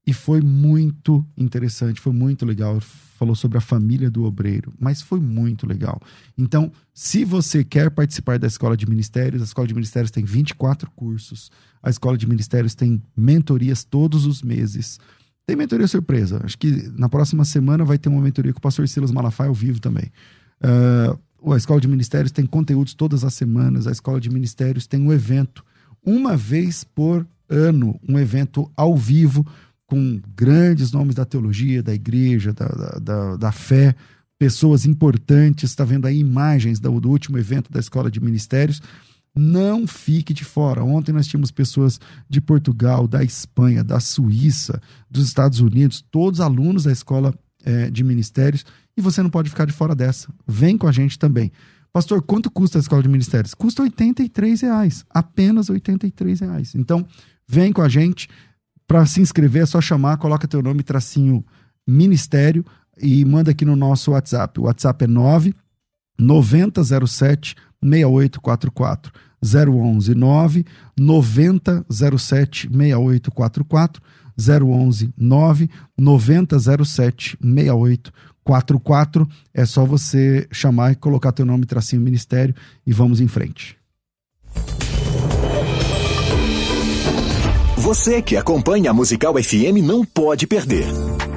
e foi muito interessante, foi muito legal. Falou sobre a família do obreiro, mas foi muito legal. Então, se você quer participar da Escola de Ministérios, a Escola de Ministérios tem 24 cursos, a Escola de Ministérios tem mentorias todos os meses. Tem mentoria surpresa. Acho que na próxima semana vai ter uma mentoria com o pastor Silas Malafaia ao vivo também. Uh, a Escola de Ministérios tem conteúdos todas as semanas. A Escola de Ministérios tem um evento, uma vez por ano, um evento ao vivo com grandes nomes da teologia, da igreja, da, da, da, da fé, pessoas importantes. Está vendo aí imagens do, do último evento da Escola de Ministérios Não fique de fora. Ontem nós tínhamos pessoas de Portugal, da Espanha, da Suíça, dos Estados Unidos, todos alunos da escola é, de ministérios, e você não pode ficar de fora dessa. Vem com a gente também. Pastor, quanto custa a escola de ministérios? Custa R$ reais, apenas R$ reais. Então, vem com a gente. Para se inscrever é só chamar, coloca teu nome, tracinho ministério e manda aqui no nosso WhatsApp. O WhatsApp é 9 9007 6844. 011 9 9007 6844. 011 9 9007 6844. É só você chamar e colocar teu nome, tracinho ministério e vamos em frente. Você que acompanha a Musical FM não pode perder.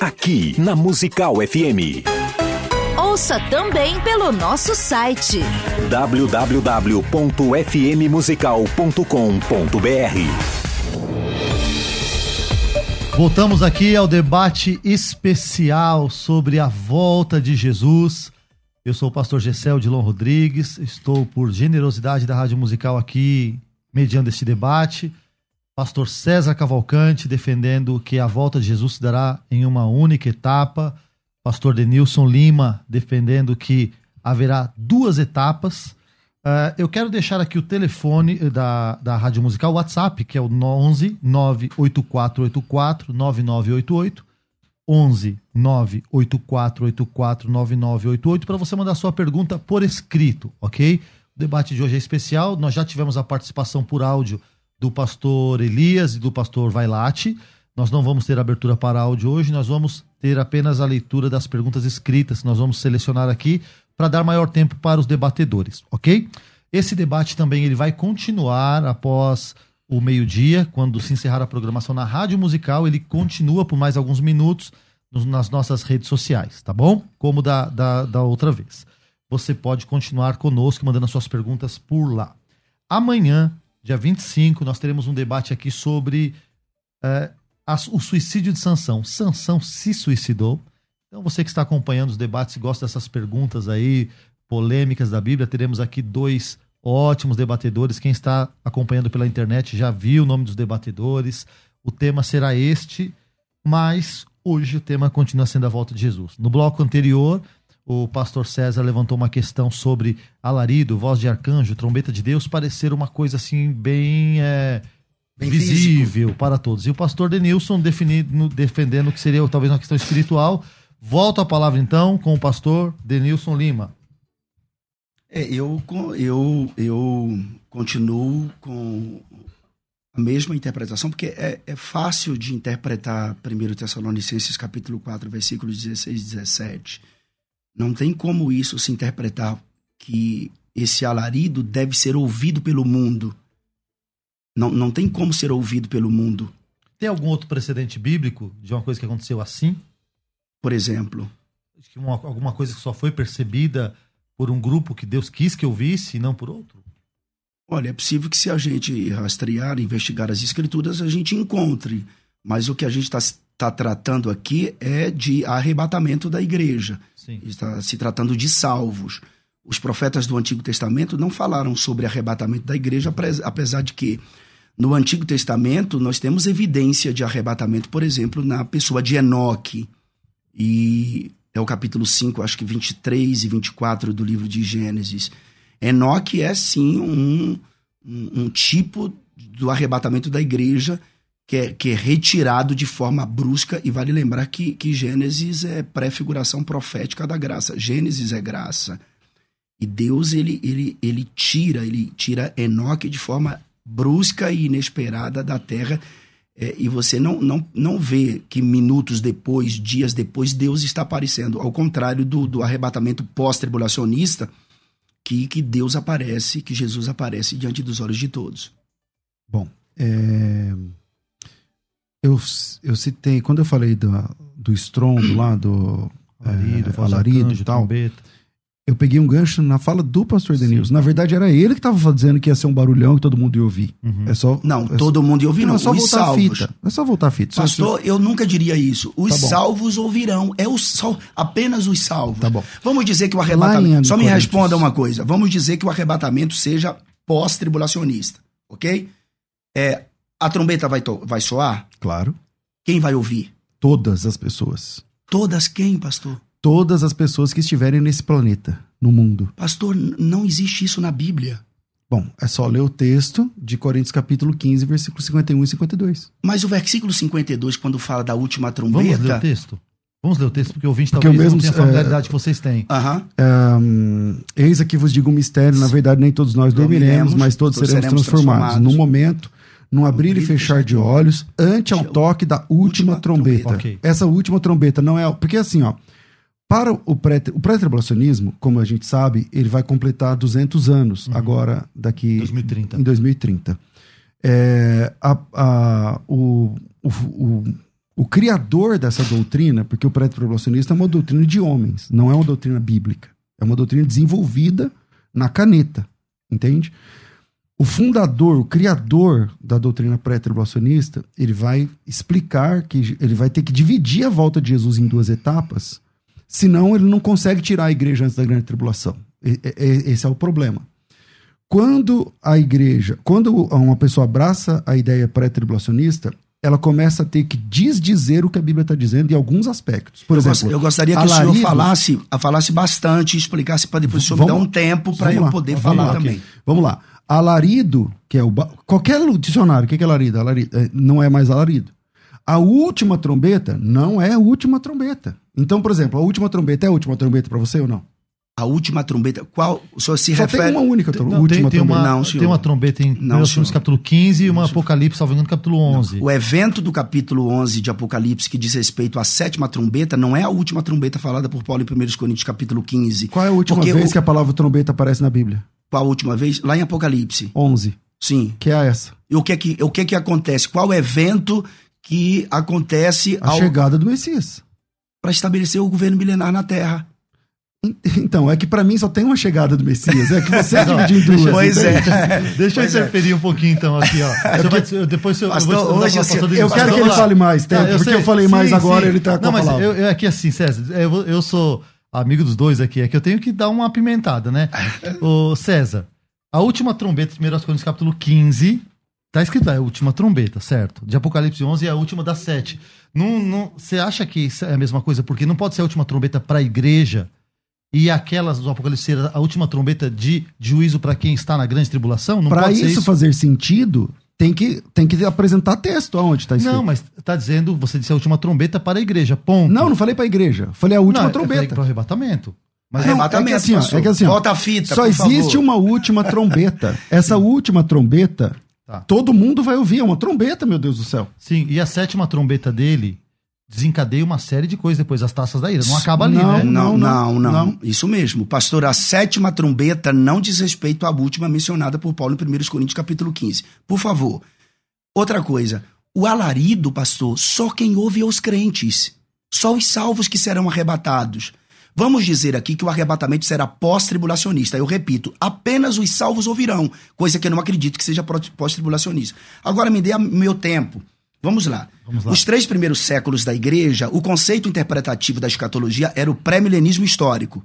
aqui na Musical FM. Ouça também pelo nosso site www.fmmusical.com.br. Voltamos aqui ao debate especial sobre a volta de Jesus. Eu sou o pastor Gessel Dilon Rodrigues, estou por generosidade da Rádio Musical aqui mediando este debate pastor César Cavalcante defendendo que a volta de Jesus se dará em uma única etapa, pastor Denilson Lima defendendo que haverá duas etapas. Uh, eu quero deixar aqui o telefone da, da Rádio Musical, o WhatsApp, que é o 11 98484 9988. 11 98484 9988 para você mandar sua pergunta por escrito, ok? O debate de hoje é especial. Nós já tivemos a participação por áudio do pastor Elias e do pastor Vailate. Nós não vamos ter abertura para áudio hoje, nós vamos ter apenas a leitura das perguntas escritas, nós vamos selecionar aqui para dar maior tempo para os debatedores, ok? Esse debate também ele vai continuar após o meio-dia, quando se encerrar a programação na Rádio Musical, ele continua por mais alguns minutos nas nossas redes sociais, tá bom? Como da, da, da outra vez. Você pode continuar conosco mandando as suas perguntas por lá. Amanhã dia 25, nós teremos um debate aqui sobre é, o suicídio de Sansão. Sansão se suicidou. Então, você que está acompanhando os debates e gosta dessas perguntas aí, polêmicas da Bíblia, teremos aqui dois ótimos debatedores. Quem está acompanhando pela internet já viu o nome dos debatedores. O tema será este, mas hoje o tema continua sendo a volta de Jesus. No bloco anterior, o pastor César levantou uma questão sobre alarido, voz de arcanjo, trombeta de Deus, parecer uma coisa assim bem, é, bem visível físico. para todos. E o pastor Denilson definindo, defendendo que seria talvez uma questão espiritual. Volto a palavra então com o pastor Denilson Lima. É, eu, eu, eu continuo com a mesma interpretação, porque é, é fácil de interpretar 1 Tessalonicenses capítulo 4, versículos 16 e 17 não tem como isso se interpretar que esse alarido deve ser ouvido pelo mundo. Não, não tem como ser ouvido pelo mundo. Tem algum outro precedente bíblico de uma coisa que aconteceu assim? Por exemplo? Uma, alguma coisa que só foi percebida por um grupo que Deus quis que ouvisse e não por outro? Olha, é possível que se a gente rastrear, investigar as escrituras, a gente encontre. Mas o que a gente está tá tratando aqui é de arrebatamento da igreja. Sim. Está se tratando de salvos. Os profetas do Antigo Testamento não falaram sobre arrebatamento da igreja, apesar de que no Antigo Testamento nós temos evidência de arrebatamento, por exemplo, na pessoa de Enoque. E é o capítulo 5, acho que 23 e 24 do livro de Gênesis. Enoque é sim um, um, um tipo do arrebatamento da igreja que é, que é retirado de forma brusca, e vale lembrar que, que Gênesis é pré-figuração profética da graça. Gênesis é graça. E Deus, ele, ele, ele tira, ele tira Enoque de forma brusca e inesperada da terra, é, e você não, não, não vê que minutos depois, dias depois, Deus está aparecendo. Ao contrário do, do arrebatamento pós-tribulacionista, que, que Deus aparece, que Jesus aparece diante dos olhos de todos. Bom, é, eu, eu citei, quando eu falei do, do estrondo lá, do Alarido, é, alarido e tal, trombeta. eu peguei um gancho na fala do pastor Denilson. Na verdade, era ele que estava dizendo que ia ser um barulhão que todo mundo ia ouvir. Uhum. É só, Não, é todo mundo ia ouvir, não. é só Os voltar a salvos. fita. É só voltar a fita. Só- Pastor, eu nunca diria isso. Os Tá salvos ouvirão. É o sal, apenas os salvos. Tá bom. Vamos dizer que o arrebatamento. Só me responda uma coisa. Vamos dizer que o arrebatamento seja pós-tribulacionista. Ok? É, a trombeta vai, to- vai soar? Claro. Quem vai ouvir? Todas as pessoas. Todas quem, pastor? Todas as pessoas que estiverem nesse planeta, no mundo. Pastor, não existe isso na Bíblia. Bom, é só ler o texto de Coríntios capítulo 15, versículos 51 e 52. Mas o versículo 52, quando fala da última Vamos ler o trombeta. texto? Vamos ler o texto, porque o ouvinte Porque talvez eu mesmo, não tenha a é, familiaridade que vocês têm. Aham. Ahn, eis aqui vos digo um mistério, na verdade nem todos nós dormiremos, Dormiremos, mas todos, todos seremos, seremos transformados. transformados. Num momento, num abrir e fechar de olhos, ante ao toque da última, trombeta. Essa última trombeta não é... Porque assim, ó, para o pré- o pré-tribulacionismo, como a gente sabe, ele vai completar 200 anos agora, daqui... 2030. Em 2030. É, a- a- o, o, o, o criador dessa doutrina, porque o pré-tribulacionista é uma doutrina de homens, não é uma doutrina bíblica. É uma doutrina desenvolvida na caneta, entende? O fundador, o criador da doutrina pré-tribulacionista, ele vai explicar que ele vai ter que dividir a volta de Jesus em duas etapas, senão ele não consegue tirar a igreja antes da grande tribulação. Esse é o problema. Quando a igreja, quando uma pessoa abraça a ideia pré-tribulacionista, ela começa a ter que desdizer o que a Bíblia está dizendo em alguns aspectos. Por eu, exemplo, gost- eu gostaria que o senhor falasse, falasse bastante, explicasse para depois o senhor me dar Vamos- um tempo para vamos eu lá, poder vamos falar lá, também. ok. Vamos lá. Alarido, que é o. ba- Qualquer dicionário, o que é alarido? alarido é, não é mais alarido. A última trombeta não é a última trombeta. Então, por exemplo, a última trombeta é a última trombeta para você ou não? A última trombeta, qual o senhor se Só refere? tem uma única tro- Não, última tem, tem, trombeta. uma, Não, senhor. tem uma trombeta em Não, 1 Coríntios senhor. capítulo 15 e uma Apocalipse, salvo engano, capítulo 11. O evento do capítulo 11 de Apocalipse que diz respeito à sétima trombeta não é a última trombeta falada por Paulo em 1 Coríntios capítulo 15. Qual é a última Porque vez o- que a palavra trombeta aparece na Bíblia? Qual a última vez? Lá em Apocalipse. 11. Sim. Que é essa. E o que é que, o que, é que acontece? Qual o evento que acontece A chegada do Messias. para estabelecer o governo milenar na Terra? Então, é que para mim só tem uma chegada do Messias. É que você divide em duas. Pois é. Deixa eu é. interferir um pouquinho então aqui, ó. Você vai- depois eu, Pastor, eu vou hoje, assim, Eu quero que ele fale mais tempo, Ah, porque sei. eu falei mais agora, ele tá com Não, a mas palavra. eu, eu aqui assim, César, eu, eu sou amigo dos dois aqui, é que eu tenho que dar uma apimentada, né? Ô, César, a última trombeta, 1 Coríntios capítulo 15, tá escrito lá, é a última trombeta, certo? De Apocalipse 11 é a última das sete. Não, não, você acha que isso é a mesma coisa? Porque não pode ser a última trombeta para a igreja e aquelas do Apocalipse ser a última trombeta de juízo para quem está na grande tribulação? Para ser isso, fazer sentido, tem que, tem que apresentar texto aonde tá escrito. Não, mas tá dizendo, você disse a última trombeta para a igreja, ponto. Não, não falei pra igreja. Falei a última Não, trombeta. para o arrebatamento. Mas Não, Arrebatamento, é que assim, ó, é que assim, Volta a fita, Só existe favor. uma última trombeta. Essa última trombeta, Tá. todo mundo vai ouvir. É uma trombeta, meu Deus do céu. Sim, e a sétima trombeta dele desencadeia uma série de coisas depois, as taças da ira. Não acaba ali, Não, né? Não, não, não, não. Isso mesmo. Pastor, a sétima trombeta não diz respeito à última mencionada por Paulo em 1 Coríntios capítulo 15. Por favor. Outra coisa. O alarido, pastor, só quem ouve é os crentes. Só os salvos que serão arrebatados. Vamos dizer aqui que o arrebatamento será pós-tribulacionista. Eu repito, apenas os salvos ouvirão, coisa que eu não acredito que seja pós-tribulacionista. Agora me dê meu tempo. Vamos lá. Vamos lá. Os três primeiros séculos da igreja, o conceito interpretativo da escatologia era o pré-milenismo histórico.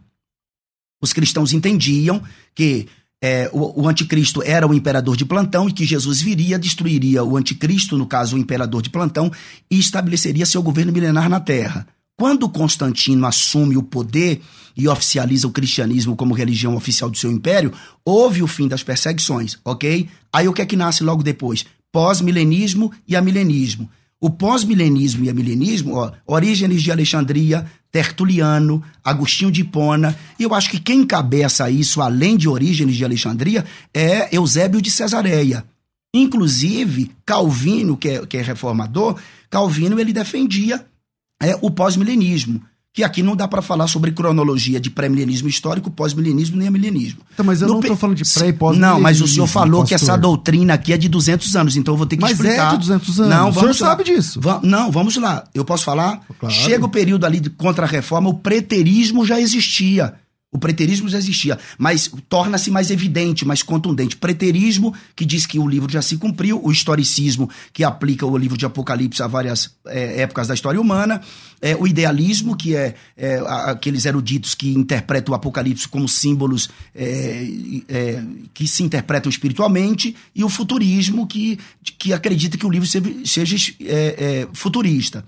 Os cristãos entendiam que é, o, o anticristo era o imperador de plantão e que Jesus viria, destruiria o anticristo, no caso o imperador de plantão, e estabeleceria seu governo milenar na terra. Quando Constantino assume o poder e oficializa o cristianismo como religião oficial do seu império, houve o fim das perseguições, ok? Aí o que é que nasce logo depois? Pós-milenismo e amilenismo. O pós-milenismo e amilenismo, ó, Orígenes de Alexandria, Tertuliano, Agostinho de Hipona, e eu acho que quem encabeça isso, além de Orígenes de Alexandria, é Eusébio de Cesareia. Inclusive, Calvino, que é, que é reformador, Calvino ele defendia é, o pós-milenismo. Que aqui não dá para falar sobre cronologia de pré-milenismo histórico, pós-milenismo nem milenismo. Então, mas eu No não pe- tô falando de pré e pós Não, mas o senhor falou que pastor. essa doutrina aqui é de 200 anos, então eu vou ter que Mas explicar. é de 200 anos. Não, O senhor lá. sabe disso. Va- não, vamos lá. Eu posso falar? Claro. Chega o período ali de contra-reforma, o preterismo já existia. O preterismo já existia, mas torna-se mais evidente, mais contundente. Preterismo, que diz que o livro já se cumpriu, o historicismo, que aplica o livro de Apocalipse a várias eh, épocas da história humana, eh, o idealismo, que é a- aqueles eruditos que interpretam o Apocalipse como símbolos eh, que se interpretam espiritualmente, e o futurismo, que, que acredita que o livro seja, futurista.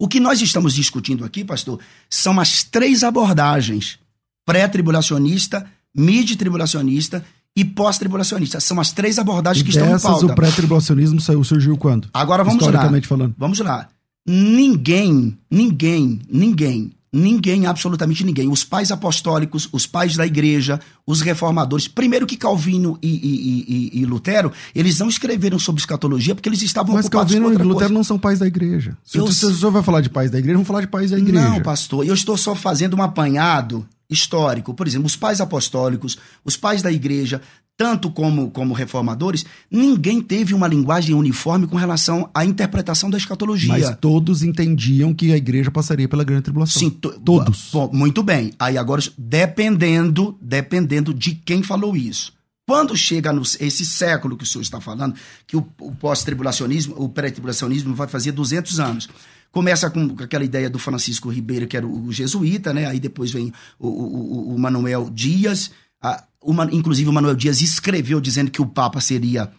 O que nós estamos discutindo aqui, pastor, são as três abordagens: pré-tribulacionista, mid-tribulacionista e pós-tribulacionista. São as três abordagens E que estão em pauta. o pré-tribulacionismo saiu- surgiu quando? Agora vamos lá. Historicamente falando. Vamos lá. Ninguém, ninguém, ninguém, ninguém, absolutamente ninguém. Os pais apostólicos, os pais da igreja, os reformadores. Primeiro que Calvino e, e- e- e Lutero, eles não escreveram sobre escatologia porque eles estavam Mas ocupados Calvino com e outra Lutero coisa. não são pais da igreja. Se, Eu o senhor vai falar de pais da igreja, vamos falar de pais da igreja. Não, pastor, eu estou só fazendo um apanhado histórico. Por exemplo, os pais apostólicos, os pais da igreja, tanto como, como reformadores, ninguém teve uma linguagem uniforme com relação à interpretação da escatologia. Mas todos entendiam que a igreja passaria pela grande tribulação. Sim, to- todos. Bom, muito bem. Aí agora, dependendo, dependendo de quem falou isso. Quando chega no, esse século que o senhor está falando, que o, o pós-tribulacionismo, o pré-tribulacionismo vai fazer 200 anos. Começa com aquela ideia do Francisco Ribeiro, que era o, jesuíta, né? Aí depois vem o, o, o- Manuel Dias. a- o Ma- inclusive, o Manuel Dias escreveu dizendo que o Papa seria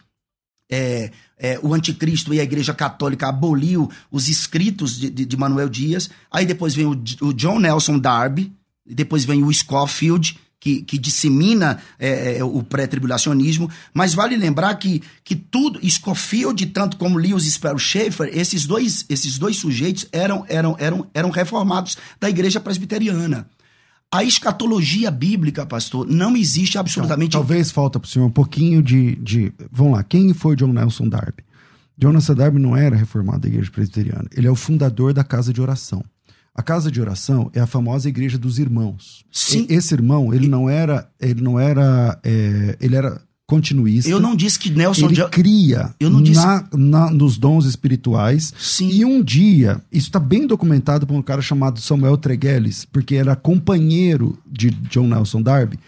é, é, o anticristo e a igreja católica aboliu os escritos de, de, de Manuel Dias. Aí depois vem o, o John Nelson Darby, depois vem o Scofield, que, que dissemina é, é, o pré-tribulacionismo. Mas vale lembrar que, que tudo, Scofield, tanto como Lewis Sparrow Schaeffer, esses dois, esses dois sujeitos eram, eram, eram, eram reformados da igreja presbiteriana. A escatologia bíblica, pastor, não existe absolutamente. Talvez falta para o senhor um pouquinho de, de. Vamos lá, quem foi John Nelson Darby? John Nelson Darby não era reformado da igreja presbiteriana. Ele é o fundador da casa de oração. A casa de oração é a famosa igreja dos irmãos. Sim. E- Esse irmão, ele não era. Ele não era. é, ele era continuista. Eu não disse que Nelson Ele cria Eu não disse- na, na- nos dons espirituais. Sim. E um dia, isso está bem documentado por um cara chamado Samuel Tregueles, porque era companheiro de John Nelson Darby.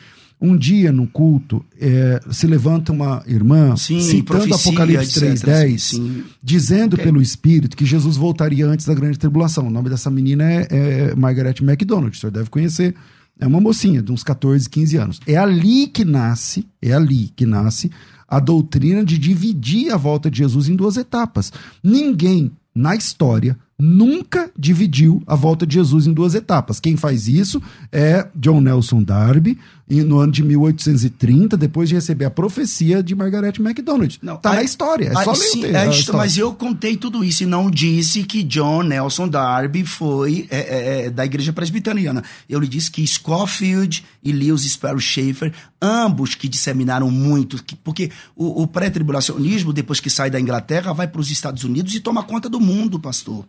Um dia, no culto, é, se levanta uma irmã Sim, citando profecia, Apocalipse etc. 3.10, Sim. dizendo Ok. pelo Espírito que Jesus voltaria antes da grande tribulação. O nome dessa menina é, é Margaret MacDonald, o senhor deve conhecer. É uma mocinha de uns 14, 15 anos. É ali que nasce, é ali que nasce a doutrina de dividir a volta de Jesus em duas etapas. Ninguém na história nunca dividiu a volta de Jesus em duas etapas. Quem faz isso é John Nelson Darby, e no ano de 1830, depois de receber a profecia de Margaret MacDonald. Não, tá aí- na história, é aí só sim, é a história. Mas eu contei tudo isso e não disse que John Nelson Darby foi é, é, é, da igreja presbiteriana. Eu lhe disse que Scofield e Lewis Sparrow Schaeffer, ambos que disseminaram muito, que- porque o, o pré-tribulacionismo, depois que sai da Inglaterra, vai para os Estados Unidos e toma conta do mundo, pastor.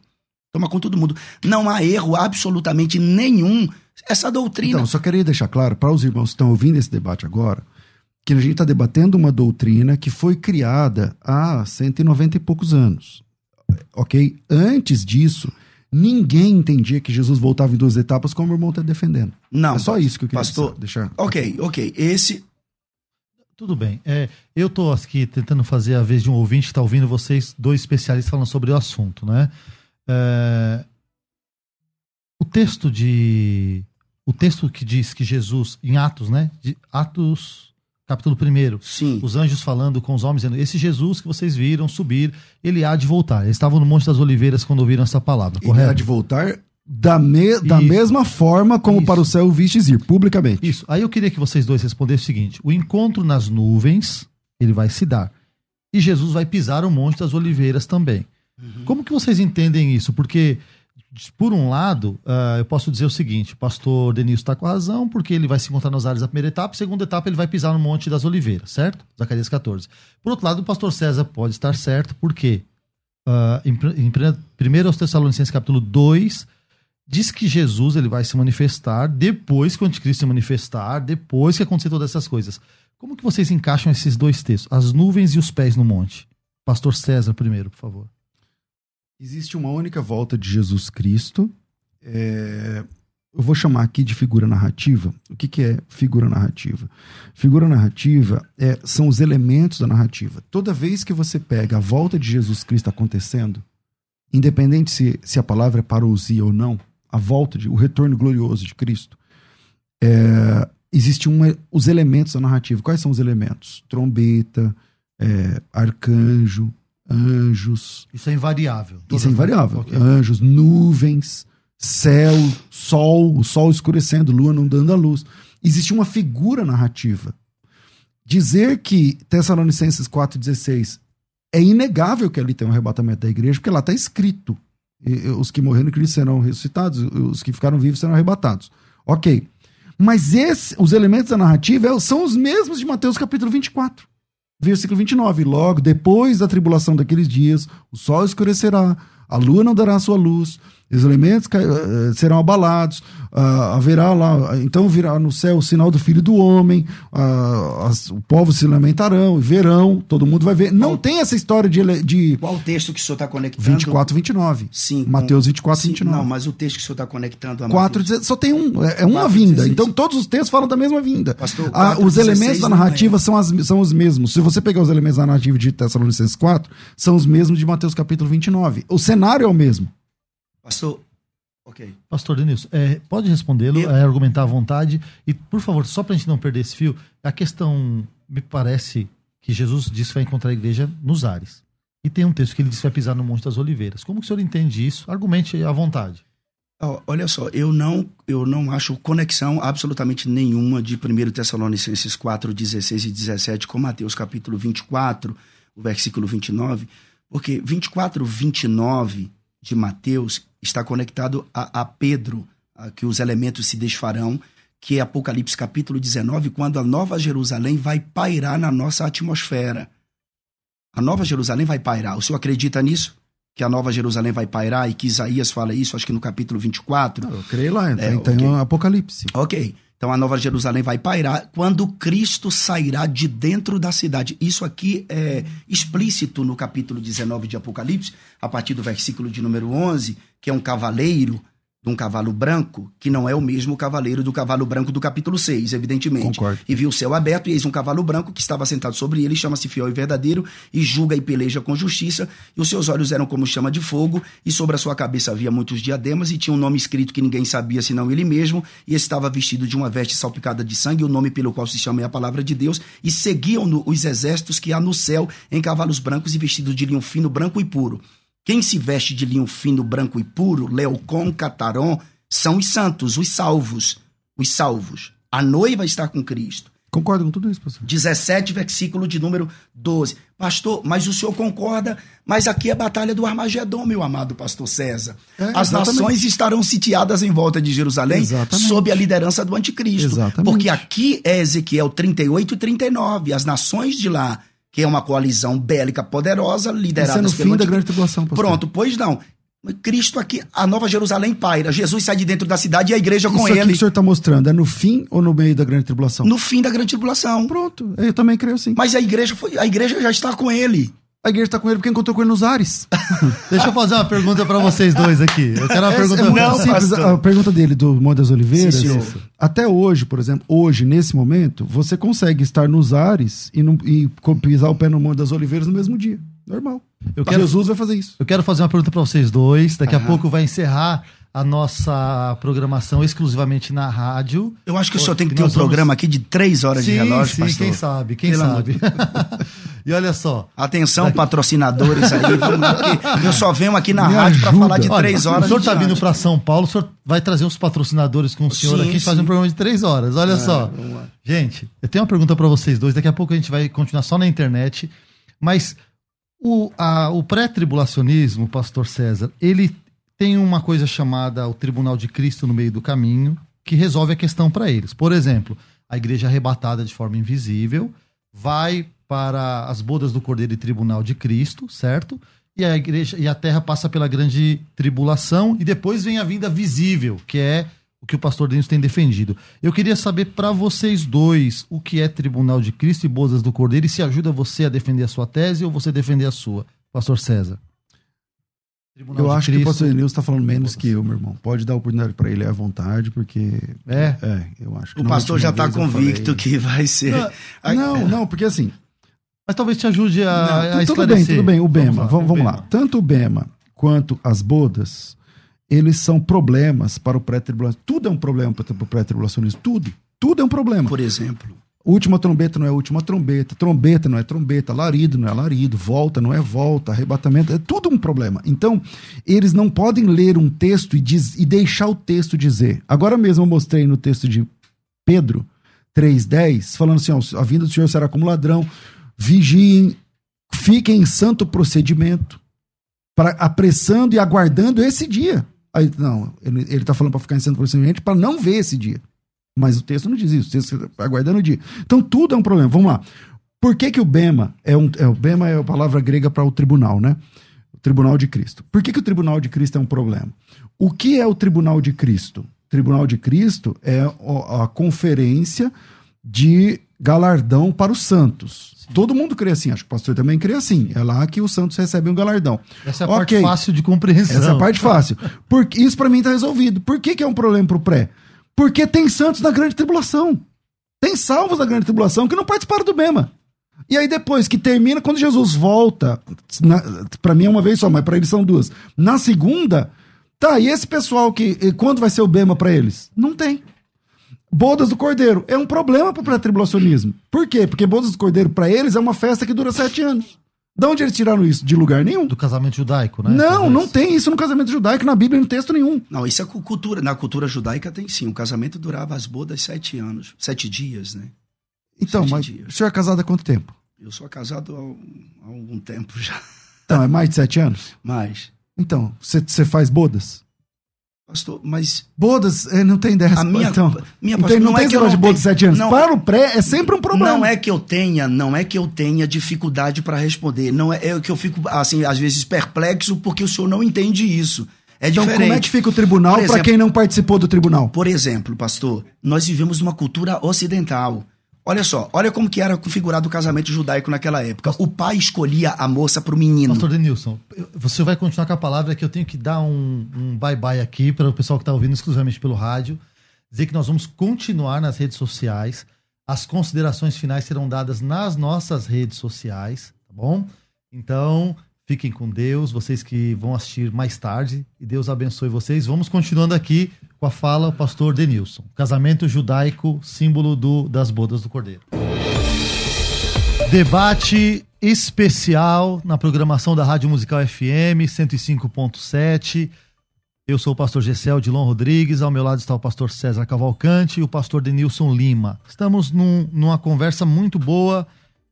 Toma conta do mundo. Não há erro absolutamente nenhum. Essa doutrina. Então, só queria deixar claro para os irmãos que estão ouvindo esse debate agora, que a gente está debatendo uma doutrina que foi criada há 190 e poucos anos. Ok? Antes disso, ninguém entendia que Jesus voltava em duas etapas, como o irmão está defendendo. não. é só isso que eu queria pastor, deixar. Ok, ok. Esse. Tudo bem. É, eu estou aqui tentando fazer a vez de um ouvinte que está ouvindo vocês, dois especialistas falando sobre o assunto, né? É, o texto de. O texto que diz que Jesus, em Atos, né? De Atos, capítulo 1. Sim. Os anjos falando com os homens, dizendo: Esse Jesus que vocês viram subir, ele há de voltar. Eles estavam no Monte das Oliveiras quando ouviram essa palavra, Ele há correto? de voltar da, me- da Isso. mesma forma como Isso. para o céu vistes ir, publicamente. Isso. Aí eu queria que vocês dois respondessem o seguinte: o encontro nas nuvens, ele vai se dar. E Jesus vai pisar o Monte das Oliveiras também. Como que vocês entendem isso? Porque, por um lado, ah, eu posso dizer o seguinte: o pastor Denilson está com razão, porque ele vai se encontrar nas áreas da primeira etapa, segunda etapa, ele vai pisar no Monte das Oliveiras, certo? Zacarias 14. Por outro lado, o pastor César pode estar certo, porque ah, em, em 1 aos Tessalonicenses, capítulo 2, diz que Jesus ele vai se manifestar depois que o anticristo se manifestar, depois que acontecer todas essas coisas. Como que vocês encaixam esses dois textos? As nuvens e os pés no monte. Pastor César primeiro, por favor. Existe uma única volta de Jesus Cristo. É, eu vou chamar aqui de figura narrativa. O que, que é figura narrativa? Figura narrativa é, são os elementos da narrativa. Toda vez que você pega a volta de Jesus Cristo acontecendo, independente se, se a palavra é parousia ou não, a volta, de, o retorno glorioso de Cristo, é, existem os elementos da narrativa. Quais são os elementos? Trombeta, é, arcanjo, anjos. Isso é invariável. Isso é invariável. Okay. Anjos, nuvens, céu, sol, o sol escurecendo, lua não dando a luz. Existe uma figura narrativa. Dizer que Tessalonicenses 4,16 é inegável que ali tem um arrebatamento da igreja, porque lá está escrito. Os que morreram em Cristo serão ressuscitados, os que ficaram vivos serão arrebatados. Ok. Mas esse, os elementos da narrativa são os mesmos de Mateus capítulo 24, versículo 29. Logo, depois da tribulação daqueles dias, o sol escurecerá, a lua não dará sua luz, os elementos uh, serão abalados, uh, haverá lá, então virá no céu o sinal do Filho do Homem, uh, as, o povo se lamentarão, verão, todo mundo vai ver. Não Qual, tem essa história de, de. Qual texto que o senhor está conectando? 24, 29. Sim. Mateus 24, sim, 29. Não, mas o texto que o senhor está conectando a 4, Só tem um, é, é uma 4, vinda. 16. Então todos os textos falam da mesma vinda. Pastor, 4, os elementos da narrativa é. são, as, são os mesmos. Se você pegar os elementos da narrativa de Tessalonicenses 4, são os mesmos de Mateus capítulo 29. O cenário é o mesmo. Pastor, Ok. Pastor Denilson, é, pode respondê-lo, Eu... é, argumentar à vontade. E, por favor, só para a gente não perder esse fio, a questão, me parece que Jesus disse que vai encontrar a igreja nos ares. E tem um texto que ele disse que vai pisar no Monte das Oliveiras. Como que o senhor entende isso? Argumente à vontade. olha só, eu não, eu não acho conexão absolutamente nenhuma de 1 Tessalonicenses 4, 16 e 17 com Mateus capítulo 24, o versículo 29, porque 24, 29 de Mateus está conectado a, a Pedro, a, que os elementos se desfarão, que é Apocalipse capítulo 19, quando a Nova Jerusalém vai pairar na nossa atmosfera. A Nova Jerusalém vai pairar. O senhor acredita nisso? Que a Nova Jerusalém vai pairar e que Isaías fala isso, acho que no capítulo 24. Eu creio lá, é, então okay. Apocalipse. Ok. Então a Nova Jerusalém vai pairar quando Cristo sairá de dentro da cidade. Isso aqui é explícito no capítulo 19 de Apocalipse, a partir do versículo de número 11, que é um cavaleiro de um cavalo branco, que não é o mesmo cavaleiro do cavalo branco do capítulo 6, evidentemente. Concordo. E viu o céu aberto, e eis um cavalo branco que estava sentado sobre ele, chama-se fiel e verdadeiro, e julga e peleja com justiça, e os seus olhos eram como chama de fogo, e sobre a sua cabeça havia muitos diademas, e tinha um nome escrito que ninguém sabia senão ele mesmo, e estava vestido de uma veste salpicada de sangue, o nome pelo qual se chama é a palavra de Deus, e seguiam-no os exércitos que há no céu em cavalos brancos e vestidos de linho fino, branco e puro. Quem se veste de linho fino, branco e puro, Leocon, Cataron, são os santos, os salvos. Os salvos. A noiva está com Cristo. Concordo com tudo isso, pastor. 17, versículo de número 12. Pastor, mas o senhor concorda? Mas aqui é a batalha do Armagedon, meu amado pastor César. É, As nações estarão sitiadas em volta de Jerusalém exatamente. sob a liderança do anticristo. Exatamente. Porque aqui é Ezequiel 38 e 39. As nações de lá que é uma coalizão bélica poderosa, liderada Isso é no fim da grande tribulação, pastor. Pronto, pois não. Cristo aqui, a Nova Jerusalém paira. Jesus sai de dentro da cidade e a igreja com Isso ele. Isso que o senhor está mostrando é no fim ou no meio da grande tribulação? No fim da grande tribulação. Pronto, eu também creio sim. Mas a igreja, foi, a igreja já está com ele. A igreja está com ele porque encontrou com ele nos ares. Deixa eu fazer uma pergunta para vocês dois aqui. Eu quero uma é, pergunta é muito não, simples. Pastor. A pergunta dele do Monte das Oliveiras. Sim, até hoje, por exemplo, hoje, nesse momento, você consegue estar nos ares e, no, e pisar o pé no Monte das Oliveiras no mesmo dia. Normal. Eu quero, Jesus vai fazer isso. Eu quero fazer uma pergunta para vocês dois. Daqui a pouco vai encerrar a nossa programação exclusivamente na rádio. Eu acho que o senhor tem que ter um programa aqui de três horas sim, de relógio, sim, pastor. quem sabe, quem Pelo sabe. e olha só. Atenção, daqui... patrocinadores aí. eu só venho aqui na Me rádio para falar de olha, três horas. O senhor está vindo para São Paulo, o senhor vai trazer os patrocinadores com o senhor sim, aqui e fazer um programa de três horas. Olha é, só. Gente, eu tenho uma pergunta para vocês dois. Daqui a pouco a gente vai continuar só na internet. Mas o, o pré-tribulacionismo, pastor César, ele tem uma coisa chamada o Tribunal de Cristo no meio do caminho, que resolve a questão para eles. Por exemplo, a igreja arrebatada de forma invisível vai para as bodas do Cordeiro e Tribunal de Cristo, certo? e a igreja e a terra passa pela grande tribulação e depois vem a vinda visível, que é o que o pastor Denis tem defendido. Eu queria saber para vocês dois o que é Tribunal de Cristo e Bodas do Cordeiro e se ajuda você a defender a sua tese ou você defender a sua, pastor César. Tribunal eu acho Cristo, que o pastor Denilson está falando menos que eu, meu irmão. Pode dar oportunidade para ele à vontade, porque. É? É, eu acho que O pastor já está convicto que vai ser. Não, não, não, porque assim. Mas talvez te ajude a, não, a tudo bem, tudo bem. O Bema, vamos lá. Vamos, vamos lá. Tanto o Bema quanto as bodas, eles são problemas para o pré-tribulacionismo. Tudo é um problema para o pré-tribulacionismo. Tudo. Tudo é um problema. Por exemplo. Última trombeta não é última trombeta, trombeta não é trombeta, larido não é larido, volta não é volta, arrebatamento, é tudo um problema. Então, eles não podem ler um texto e, diz, e deixar o texto dizer. Agora mesmo eu mostrei no texto de Pedro 3,10, falando assim: ó, a vinda do Senhor será como ladrão, vigiem, fiquem em santo procedimento, para apressando e aguardando esse dia. Aí, não, ele está falando para ficar em santo procedimento para não ver esse dia. Mas o texto não diz isso, o texto está aguardando o dia. Então tudo é um problema. Vamos lá. Por que, que o Bema é um. É, o Bema é a palavra grega para o tribunal, né? O tribunal de Cristo. Por que, que o tribunal de Cristo é um problema? O que é o tribunal de Cristo? O tribunal de Cristo é a conferência de galardão para os santos. Sim. Todo mundo crê assim, acho que o pastor também crê assim. É lá que os santos recebem um galardão. Essa é a okay. parte fácil de compreensão. Essa é a parte fácil. Porque isso para mim está resolvido. Por que, que é um problema para o pré? Porque tem santos na grande tribulação. Tem salvos na grande tribulação que não participaram do Bema. E aí depois que termina, quando Jesus volta, para mim é uma vez só, mas para eles são duas. Na segunda, tá, e esse pessoal que quando vai ser o Bema para eles? Não tem. Bodas do Cordeiro é um problema para o pré-tribulacionismo. Por quê? Porque Bodas do Cordeiro para eles é uma festa que dura sete anos. De onde eles tiraram isso? De lugar nenhum. Do casamento judaico, né? Não, Talvez. não tem isso no casamento judaico, na Bíblia, no texto nenhum. Não, isso é cultura. Na cultura judaica tem sim. O casamento durava as bodas sete anos. Sete dias, né? Então, sete mas dias. o senhor é casado há quanto tempo? Eu sou casado há, há algum tempo já. Então, é mais de sete anos? Mais. Então, você faz bodas? Pastor, mas. Bodas, é, não tem dessa. A minha, então, minha pastor, não, não tem esse de bodas de 7 anos. Não, Para o pré é sempre um problema. Não é que eu tenha, não é que eu tenha dificuldade para responder. Não é, é que eu fico, assim, às vezes perplexo porque o senhor não entende isso. É então, diferente. como é que fica o tribunal para quem não participou do tribunal? Por exemplo, pastor, nós vivemos numa cultura ocidental. Olha só, olha como que era configurado o casamento judaico naquela época. O pai escolhia a moça para o menino. Pastor Denilson, você vai continuar com a palavra que eu tenho que dar um, um bye-bye aqui para o pessoal que está ouvindo exclusivamente pelo rádio. Dizer que nós vamos continuar nas redes sociais. As considerações finais serão dadas nas nossas redes sociais, tá bom? Então, fiquem com Deus, vocês que vão assistir mais tarde, e Deus abençoe vocês. Vamos continuando aqui com a fala o pastor Denilson. Casamento judaico, símbolo do, das bodas do Cordeiro. Debate especial na programação da Rádio Musical FM 105.7. Eu sou o pastor Gessel Dilon Rodrigues, ao meu lado está o pastor César Cavalcante e o pastor Denilson Lima. Estamos num, numa conversa muito boa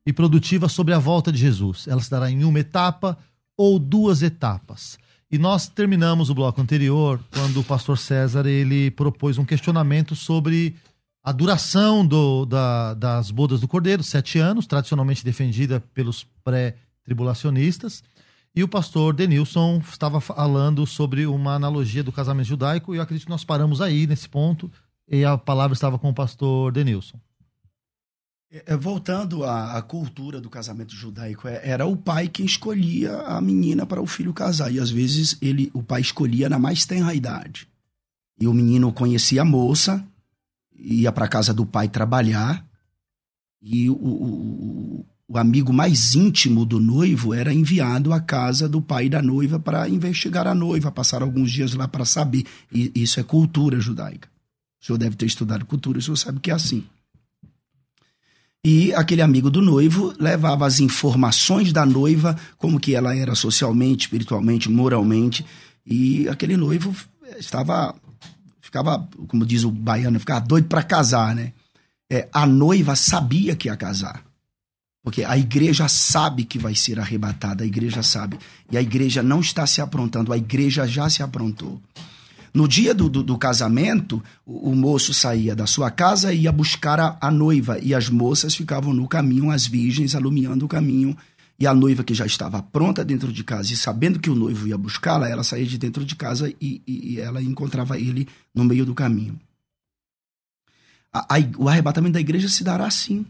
e produtiva sobre a volta de Jesus. Ela se dará em uma etapa ou duas etapas. E nós terminamos o bloco anterior quando o pastor César ele propôs um questionamento sobre a duração do, da, das bodas do Cordeiro, sete anos, tradicionalmente defendida pelos pré-tribulacionistas. E o pastor Denilson estava falando sobre uma analogia do casamento judaico, e eu acredito que nós paramos aí nesse ponto, e a palavra estava com o pastor Denilson. É, é, voltando à, à, cultura do casamento judaico, é, era o pai quem escolhia a menina para o filho casar. E às vezes ele, o pai escolhia na mais tenra idade. E o menino conhecia a moça, ia para casa do pai trabalhar, e o, o, o, amigo mais íntimo do noivo era enviado à casa do pai da noiva para investigar a noiva, passar alguns dias lá para saber. E isso é cultura judaica. O senhor deve ter estudado cultura, o senhor sabe que é assim. E aquele amigo do noivo levava as informações da noiva, como que ela era socialmente, espiritualmente, moralmente, e aquele noivo estava ficava, como diz o baiano, ficava doido para casar, né? É, a noiva sabia que ia casar. Porque a igreja sabe que vai ser arrebatada, a igreja sabe. E a igreja não está se aprontando, a igreja já se aprontou. No dia do, do, do casamento, o, o, moço saía da sua casa e ia buscar a, a, noiva, e as moças ficavam no caminho, as virgens, alumiando o caminho, E a noiva que já estava pronta dentro de casa e sabendo que o noivo ia buscá-la, ela saía de dentro de casa e, e, e ela encontrava ele no meio do caminho. A, a, o arrebatamento da igreja se dará assim.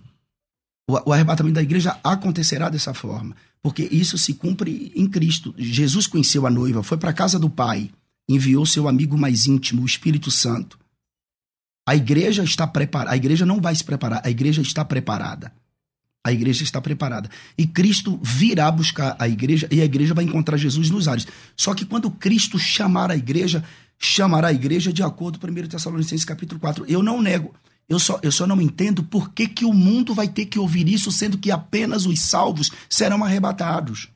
O, o arrebatamento da igreja acontecerá dessa forma, porque isso se cumpre em Cristo. Jesus conheceu a noiva, foi para a casa do Pai, enviou seu amigo mais íntimo, o Espírito Santo. A igreja está preparada. A igreja não vai se preparar, a igreja está preparada. A igreja está preparada. E Cristo virá buscar a igreja e a igreja vai encontrar Jesus nos ares. Só que quando Cristo chamar a igreja, chamará a igreja de acordo com 1 Tessalonicenses capítulo 4. Eu não nego. Eu só, eu só não entendo por que, que o mundo vai ter que ouvir isso, sendo que apenas os salvos serão arrebatados.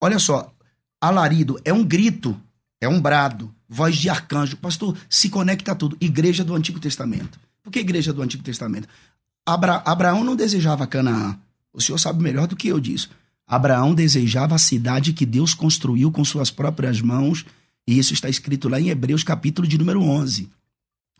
Olha só, alarido é um grito, é um brado, voz de arcanjo. Pastor, se conecta a tudo. Igreja do Antigo Testamento. Por que igreja do Antigo Testamento? Abra, Abraão não desejava Canaã. O senhor sabe melhor do que eu disso. Abraão desejava a cidade que Deus construiu com suas próprias mãos, e isso está escrito lá em Hebreus, capítulo de número 11.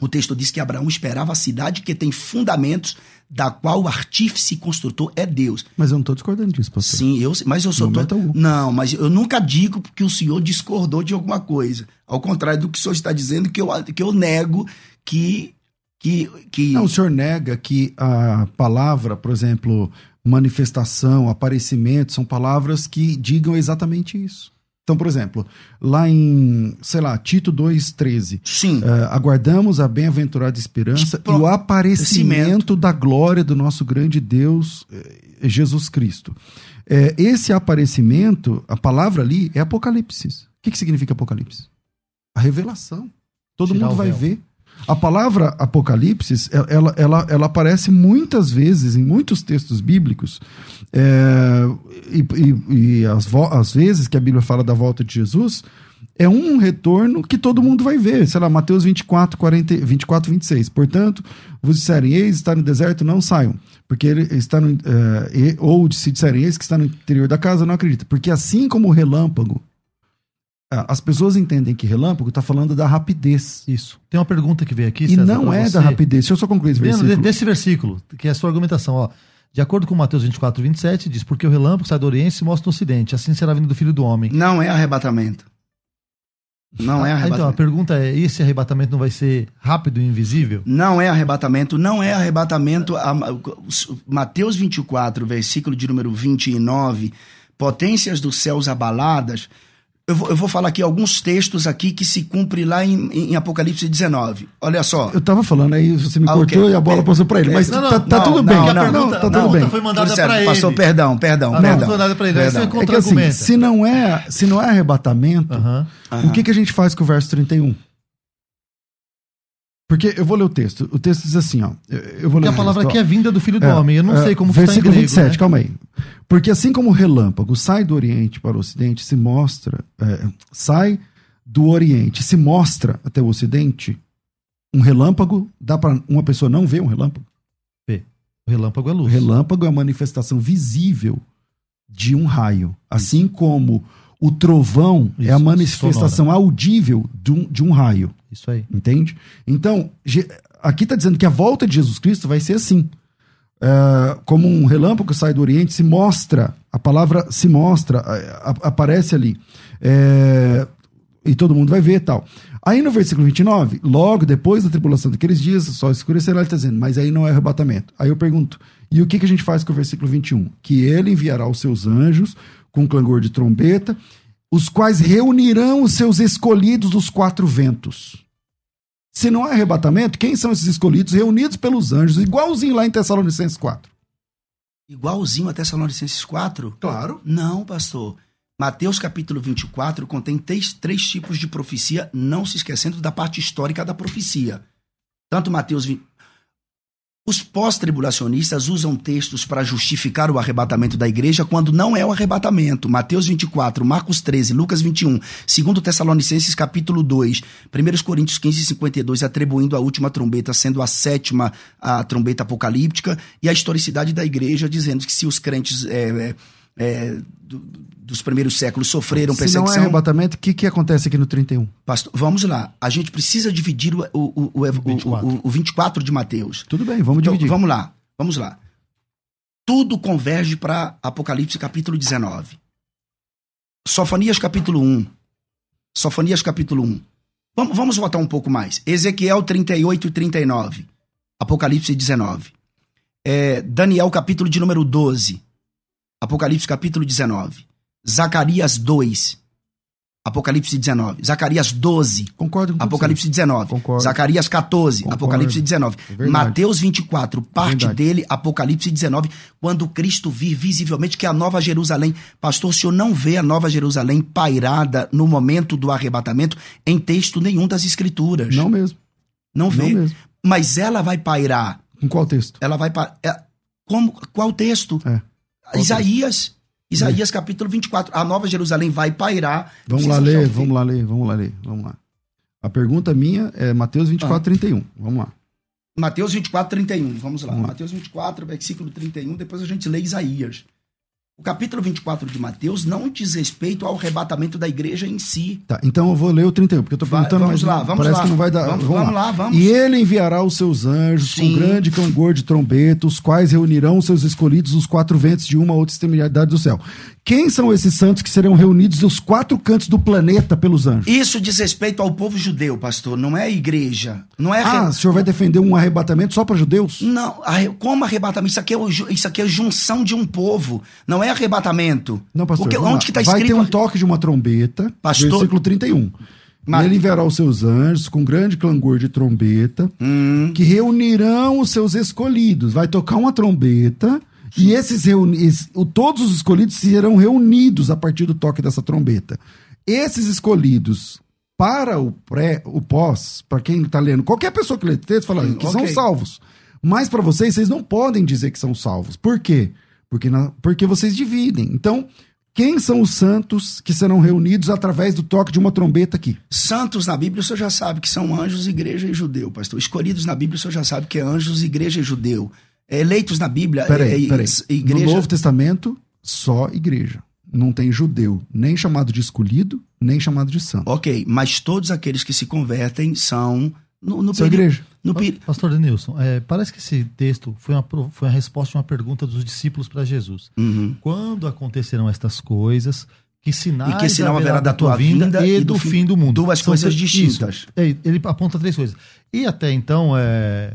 O texto diz que Abraão esperava a cidade que tem fundamentos, da qual o artífice construtor é Deus. Mas eu não estou discordando disso, pastor. Sim, eu, mas eu sou todo... Não, mas eu nunca digo que o senhor discordou de alguma coisa. Ao contrário do que o senhor está dizendo, que eu, que eu nego que, que, que. Não, o senhor nega que a palavra, por exemplo, manifestação, aparecimento, são palavras que digam exatamente isso. Então, por exemplo, lá em, sei lá, Tito 2,13. Sim. Uh, aguardamos a bem-aventurada esperança e o aparecimento da glória do nosso grande Deus, eh, Jesus Cristo. É, esse aparecimento, a palavra ali é Apocalipse. O que, que significa Apocalipse? A revelação. Todo Tirar mundo vai ver. A palavra Apocalipse, ela, ela, ela aparece muitas vezes em muitos textos bíblicos, é, e, as vezes que a Bíblia fala da volta de Jesus, é um retorno que todo mundo vai ver. Sei lá, Mateus 24, 40, 24 26. Portanto, vos disserem, eis está no deserto, não saiam. Porque ele está no. É, ou se disserem, eis que está no interior da casa, não acredita. Porque assim como o relâmpago as pessoas entendem que relâmpago está falando da rapidez. Isso. Tem uma pergunta que veio aqui, César, E não é você. da rapidez. Deixa eu só concluir esse versículo. Desse versículo, que é a sua argumentação. Ó. De acordo com Mateus 24, 27, diz: Porque o relâmpago sai do Oriente e se mostra no Ocidente. Assim será a vinda do Filho do Homem. Não é arrebatamento. Não é arrebatamento. então, a pergunta é: esse arrebatamento não vai ser rápido e invisível? Não é arrebatamento, não é arrebatamento. Mateus 24, versículo de número 29, potências dos céus abaladas eu vou, eu vou, falar aqui alguns textos aqui que se cumpre lá em, em Apocalipse 19. Olha só. Eu tava falando aí, você me ah, cortou okay. e a bola passou para ele. Mas não, não, tá, tá não, tudo bem. Não, não, tá tudo bem. foi mandada para ele. Passou, perdão, perdão, a perdão. foi mandada para ele. Perdão. Você é que assim, se não é, se não é arrebatamento, uh -huh. Uh -huh. o que, que a gente faz com o verso 31? Porque eu vou ler o texto. O texto diz assim, ó. Eu vou ler a palavra aqui é vinda do Filho do é, Homem. Eu não é, sei como versículo está em grego, 27, né? calma aí. Porque assim como o relâmpago sai do Oriente para o Ocidente, se mostra, é, sai do Oriente, se mostra até o Ocidente, um relâmpago, dá para uma pessoa não ver um relâmpago? Vê. O relâmpago é luz. O relâmpago é a manifestação visível de um raio. Assim como o trovão Isso, é a manifestação sonora. audível de um, de um raio. Isso aí. Entende? Então, aqui está dizendo que a volta de Jesus Cristo vai ser assim. É, como um relâmpago que sai do Oriente, se mostra, a palavra se mostra, aparece ali. É, e todo mundo vai ver tal. Aí no versículo 29, logo depois da tribulação daqueles dias, só escurecerá, ele está dizendo, mas aí não é arrebatamento. Aí eu pergunto, e o que, que a gente faz com o versículo 21? Que ele enviará os seus anjos com clangor de trombeta, os quais reunirão os seus escolhidos dos quatro ventos. Se não há arrebatamento, quem são esses escolhidos reunidos pelos anjos, igualzinho lá em Tessalonicenses 4? Igualzinho a Tessalonicenses 4? Claro. Não, pastor. Mateus capítulo 24 contém três, três tipos de profecia, não se esquecendo da parte histórica da profecia. Tanto Mateus os pós-tribulacionistas usam textos para justificar o arrebatamento da igreja quando não é o arrebatamento. Mateus 24, Marcos 13, Lucas 21, 2 Tessalonicenses capítulo 2, 1 Coríntios 15 52, atribuindo a última trombeta sendo a sétima a trombeta apocalíptica e a historicidade da igreja dizendo que se os crentes é, é, é, do, dos primeiros séculos sofreram perseguição. Se não é arrebatamento, o que, que acontece aqui no 31? Pastor, vamos lá. A gente precisa dividir o, o, o, o, 24. o, o 24 de Mateus. Tudo bem, vamos então, dividir. Vamos lá, vamos lá. tudo converge para Apocalipse capítulo 19. Sofonias capítulo 1. Sofonias capítulo 1. Vamos, vamos voltar um pouco mais. Ezequiel 38 e 39. Apocalipse 19. É, Daniel capítulo de número 12. Apocalipse capítulo 19. Zacarias 2. Apocalipse 19. Zacarias 12. Concordo com Apocalipse 19. Concordo. Zacarias 14. Concordo. Apocalipse 19. É. Mateus 24. Parte Verdade. dele, Apocalipse 19. Quando Cristo vir visivelmente que é a Nova Jerusalém. Pastor, o senhor não vê a Nova Jerusalém pairada no momento do arrebatamento em texto nenhum das Escrituras. Não mesmo. Não vê. Não mesmo. Mas ela vai pairar. Com qual texto? Ela vai pa... é, como qual texto? É. Isaías. Isaías capítulo 24. A Nova Jerusalém vai pairar. Vamos lá ler, vamos lá ler, vamos lá ler, vamos lá. A pergunta minha é Mateus 24, 31. Vamos lá. Mateus 24, 31. Vamos lá. Vamos lá. Mateus 24, versículo 31. Depois a gente lê Isaías. O capítulo 24 de Mateus não diz respeito ao arrebatamento da igreja em si. Tá, então eu vou ler o 31, porque eu tô Vai, perguntando, vamos mas lá, vamos parece lá. que não vai dar. Vamos- vamos lá, vamos. E ele enviará os seus anjos Sim. com grande clangor de trombeta, os quais reunirão os seus escolhidos dos quatro ventos de uma outra extremidade do céu. Quem são esses santos que serão reunidos dos quatro cantos do planeta pelos anjos? Isso diz respeito ao povo judeu, pastor. Não é a igreja. Não é Ah, o senhor vai defender um arrebatamento só para judeus? Não, como arrebatamento? Isso aqui, é o isso aqui é junção de um povo. Não é arrebatamento. Não, pastor. Porque, onde lá. que está Vai escrito? ter um toque de uma trombeta, Pastor- versículo 31. Mas- ele enviará os seus anjos com grande clangor de trombeta, Hum. que reunirão os seus escolhidos. Vai tocar uma trombeta e esses reuni es- o- todos os escolhidos serão reunidos a partir do toque dessa trombeta. Esses escolhidos para o pré, o pós, para quem está lendo, qualquer pessoa que lê texto fala Sim, que são ok. salvos. Mas para vocês, vocês não podem dizer que são salvos. Por quê? Porque, na- porque vocês dividem. Então, quem são os santos que serão reunidos através do toque de uma trombeta aqui? Santos na Bíblia, o senhor já sabe que são anjos, igreja e judeu, pastor. Escolhidos na Bíblia, o senhor já sabe que é anjos, igreja e judeu. Eleitos na Bíblia, Peraí, é, é, peraí. igreja. No Novo Testamento, só igreja. Não tem judeu, nem chamado de escolhido, nem chamado de santo. Ok, mas todos aqueles que se convertem são no, no igreja. No Pastor Denilson, é, parece que esse texto foi uma, foi uma resposta de uma pergunta dos discípulos para Jesus. Uhum. Quando acontecerão estas coisas, que sinais E que sinal haverá da tua vinda e, e do, do fim, fim- do mundo? duas São coisas distintas. isso. É, ele aponta três coisas. E até então, é,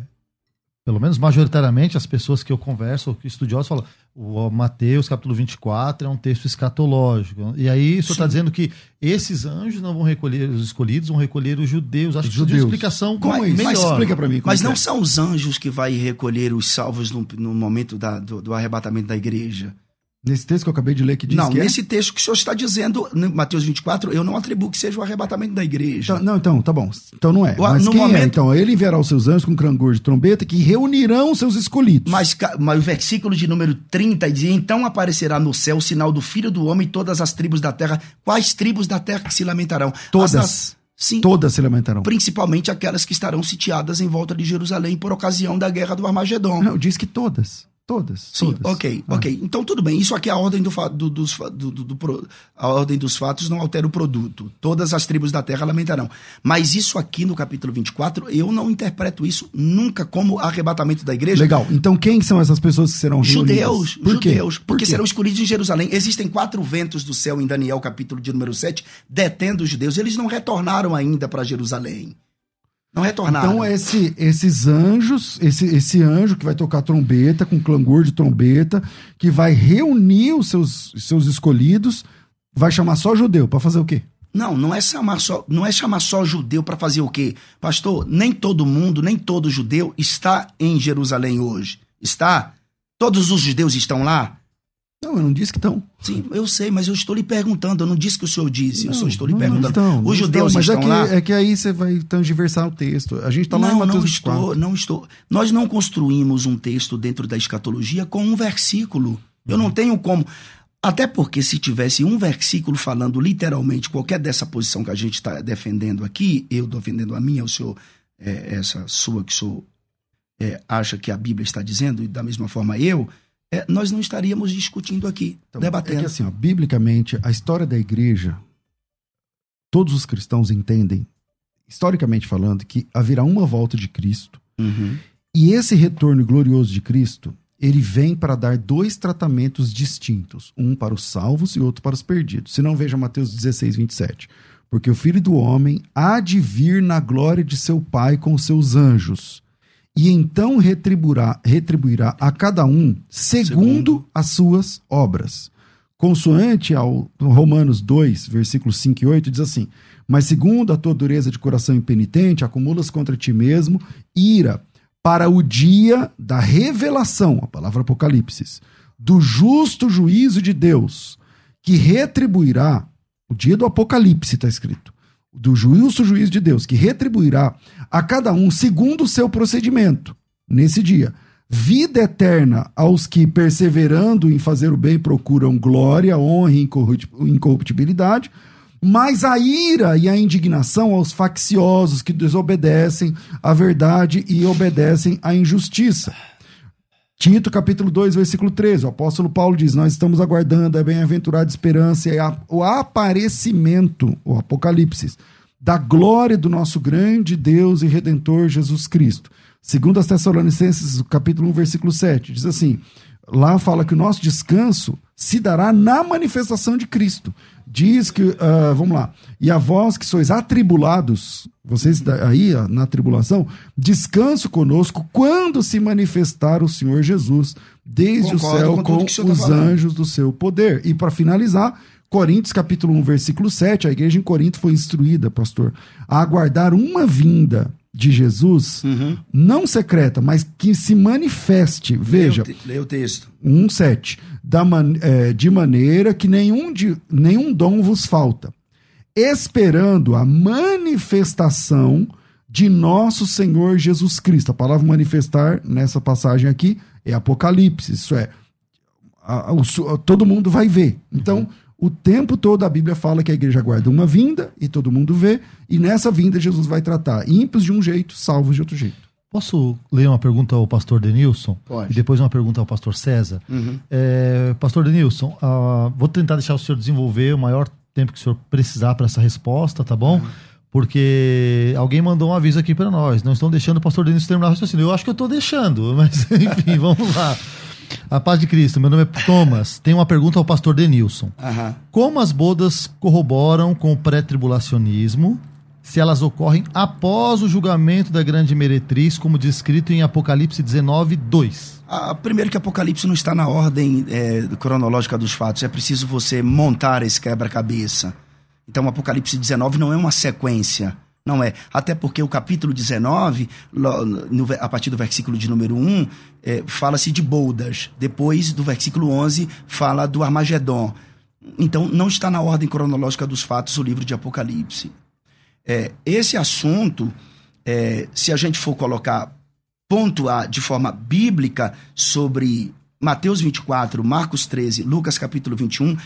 pelo menos majoritariamente, as pessoas que eu converso, que estudiosos, falam o Mateus, capítulo 24, é um texto escatológico. E aí, o senhor está dizendo que esses anjos não vão recolher os escolhidos, vão recolher os judeus. Acho Os que precisa de uma judeus. explicação Como isso? melhor. Mas explica pra mim. como Mas não é. são os anjos que vai recolher os salvos no, no momento da- do, do arrebatamento da igreja. Nesse texto que eu acabei de ler que diz não, que é? nesse texto que o senhor está dizendo, Mateus 24, eu não atribuo que seja o arrebatamento da igreja. Então, não, então, tá bom. Então não é. O- Mas quem é? momento- Então, ele enviará os seus anjos com clangor de trombeta que reunirão os seus escolhidos. Mas, mas o versículo de número 30 diz: Então aparecerá no céu o sinal do Filho do Homem e todas as tribos da terra. Quais tribos da terra que se lamentarão? Todas. As Sim. Todas se lamentarão. Principalmente aquelas que estarão sitiadas em volta de Jerusalém por ocasião da guerra do Armagedon. Não, diz que todas. Todas. Sim, todas. ok, Ah. ok. Então tudo bem. Isso aqui é a ordem do, do- dos, do- do- do a ordem dos fatos não altera o produto. Todas as tribos da terra lamentarão. Mas isso aqui no capítulo 24, eu não interpreto isso nunca como arrebatamento da igreja. Legal. Então quem são essas pessoas que serão? Judeus, Por quê? judeus, Por porque quê? serão escolhidos em Jerusalém. Existem quatro ventos do céu em Daniel, capítulo de número 7, detendo os judeus. Eles não retornaram ainda para Jerusalém. Não retornaram. Então esse, esses anjos, esse, esse anjo que vai tocar trombeta, com clangor de trombeta, que vai reunir os seus, seus escolhidos, vai chamar só judeu para fazer o quê? Não, não é chamar só, não é chamar só judeu para fazer o quê? Pastor, nem todo mundo, nem todo judeu está em Jerusalém hoje. Está? Todos os judeus estão lá? Não, eu não disse que estão. Sim, eu sei, mas eu estou lhe perguntando. Eu não disse que o senhor disse. eu só estou lhe não, não perguntando. estão, não os judeus estão, mas estão é que, lá? é que aí você vai transversar o texto. A gente está lá em não, Mateus não 24. estou, não estou. Nós não construímos um texto dentro da escatologia com um versículo. Eu Uhum. não tenho como. Até porque se tivesse um versículo falando literalmente qualquer dessa posição que a gente está defendendo aqui, eu defendendo a minha, o senhor, é, essa sua que o senhor é, acha que a Bíblia está dizendo, e da mesma forma eu, é, nós não estaríamos discutindo aqui, Então, debatendo. É que assim, ó, biblicamente, a história da igreja, todos os cristãos entendem, historicamente falando, que haverá uma volta de Cristo. Uhum. E esse retorno glorioso de Cristo, ele vem para dar dois tratamentos distintos, um para os salvos e outro para os perdidos. Se não veja Mateus 16, 27. Porque o filho do homem há de vir na glória de seu Pai com seus anjos, e então retribuirá, retribuirá a cada um segundo, segundo. as suas obras. Consoante ao Romanos 2, versículos 5 e 8, diz assim: Mas segundo a tua dureza de coração impenitente, acumulas contra ti mesmo ira para o dia da revelação, a palavra Apocalipse, do justo juízo de Deus, que retribuirá, o dia do Apocalipse está escrito, do juízo de Deus, que retribuirá a cada um segundo o seu procedimento nesse dia. Vida eterna aos que, perseverando em fazer o bem, procuram glória, honra e incorruptibilidade, mas a ira e a indignação aos facciosos que desobedecem à verdade e obedecem à injustiça. Tito, capítulo 2, versículo 13. O apóstolo Paulo diz: Nós estamos aguardando a bem-aventurada esperança e a, o aparecimento, o Apocalipse, da glória do nosso grande Deus e Redentor Jesus Cristo. Segundo as Tessalonicenses, capítulo 1, versículo 7, diz assim: lá fala que o nosso descanso se dará na manifestação de Cristo. Diz que, uh, vamos lá, e a vós que sois atribulados, vocês aí na tribulação, descanso conosco quando se manifestar o Senhor Jesus desde Concordo o céu com, com tá os tá anjos do seu poder. E para finalizar, Coríntios capítulo 1, versículo 7, a igreja em Corinto foi instruída, pastor, a aguardar uma vinda de Jesus, uhum. não secreta, mas que se manifeste. Veja. Leia o texto. 1,7. Man, é, de maneira que nenhum, de, nenhum dom vos falta, esperando a manifestação de nosso Senhor Jesus Cristo. A palavra manifestar nessa passagem aqui é Apocalipse, isso é, a, a, todo mundo vai ver. Então. Uhum o tempo todo a Bíblia fala que a igreja aguarda uma vinda e todo mundo vê, e nessa vinda Jesus vai tratar ímpios de um jeito, salvos de outro jeito. Posso ler uma pergunta ao pastor Denilson? Pode. E depois uma pergunta ao pastor César? Uhum. É, pastor Denilson, uh, vou tentar deixar o senhor desenvolver o maior tempo que o senhor precisar para essa resposta, tá bom? Uhum. Porque alguém mandou um aviso aqui para nós. Não estão deixando o pastor Denilson terminar o raciocínio. Eu acho que eu estou deixando, mas enfim, vamos lá. A paz de Cristo, meu nome é Thomas. Tem uma pergunta ao pastor Denilson. Como as bodas corroboram com o pré-tribulacionismo se elas ocorrem após o julgamento da grande meretriz, como descrito em Apocalipse 19, 2? Ah, primeiro que Apocalipse não está na ordem é, cronológica dos fatos. É preciso você montar esse quebra-cabeça. Então, Apocalipse 19 não é uma sequência. Não é. Até porque o capítulo 19, no, a partir do versículo de número 1, é, fala-se de Boldas. Depois, do versículo 11, fala do Armagedon. Então, não está na ordem cronológica dos fatos o livro de Apocalipse. É, esse assunto, é, se a gente for colocar, pontuar de forma bíblica sobre Mateus 24, Marcos 13, Lucas capítulo 21,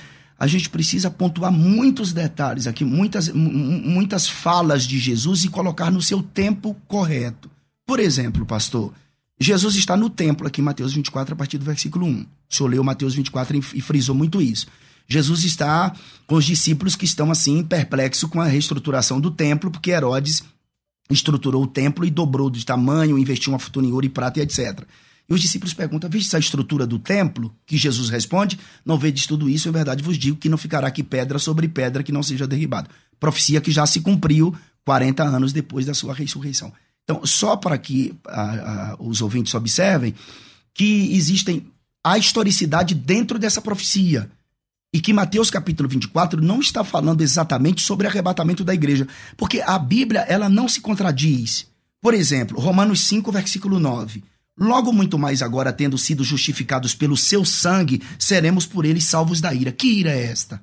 a gente precisa pontuar muitos detalhes aqui, muitas, muitas falas de Jesus e colocar no seu tempo correto. Por exemplo, pastor, Jesus está no templo aqui em Mateus 24, a partir do versículo 1. O senhor leu Mateus 24 e frisou muito isso. Jesus está com os discípulos que estão assim perplexos com a reestruturação do templo, porque Herodes estruturou o templo e dobrou de tamanho, investiu uma fortuna em ouro e prata e etc. E os discípulos perguntam: Viste a estrutura do templo? Que Jesus responde: Não vedes tudo isso, em verdade vos digo que não ficará aqui pedra sobre pedra que não seja derribado. Profecia que já se cumpriu 40 anos depois da sua ressurreição. Então, só para que a, a, os ouvintes observem que existem a historicidade dentro dessa profecia. E que Mateus capítulo 24 não está falando exatamente sobre arrebatamento da igreja. Porque a Bíblia, ela não se contradiz. Por exemplo, Romanos 5, versículo 9. Logo muito mais agora, tendo sido justificados pelo seu sangue, seremos por ele salvos da ira. Que ira é esta?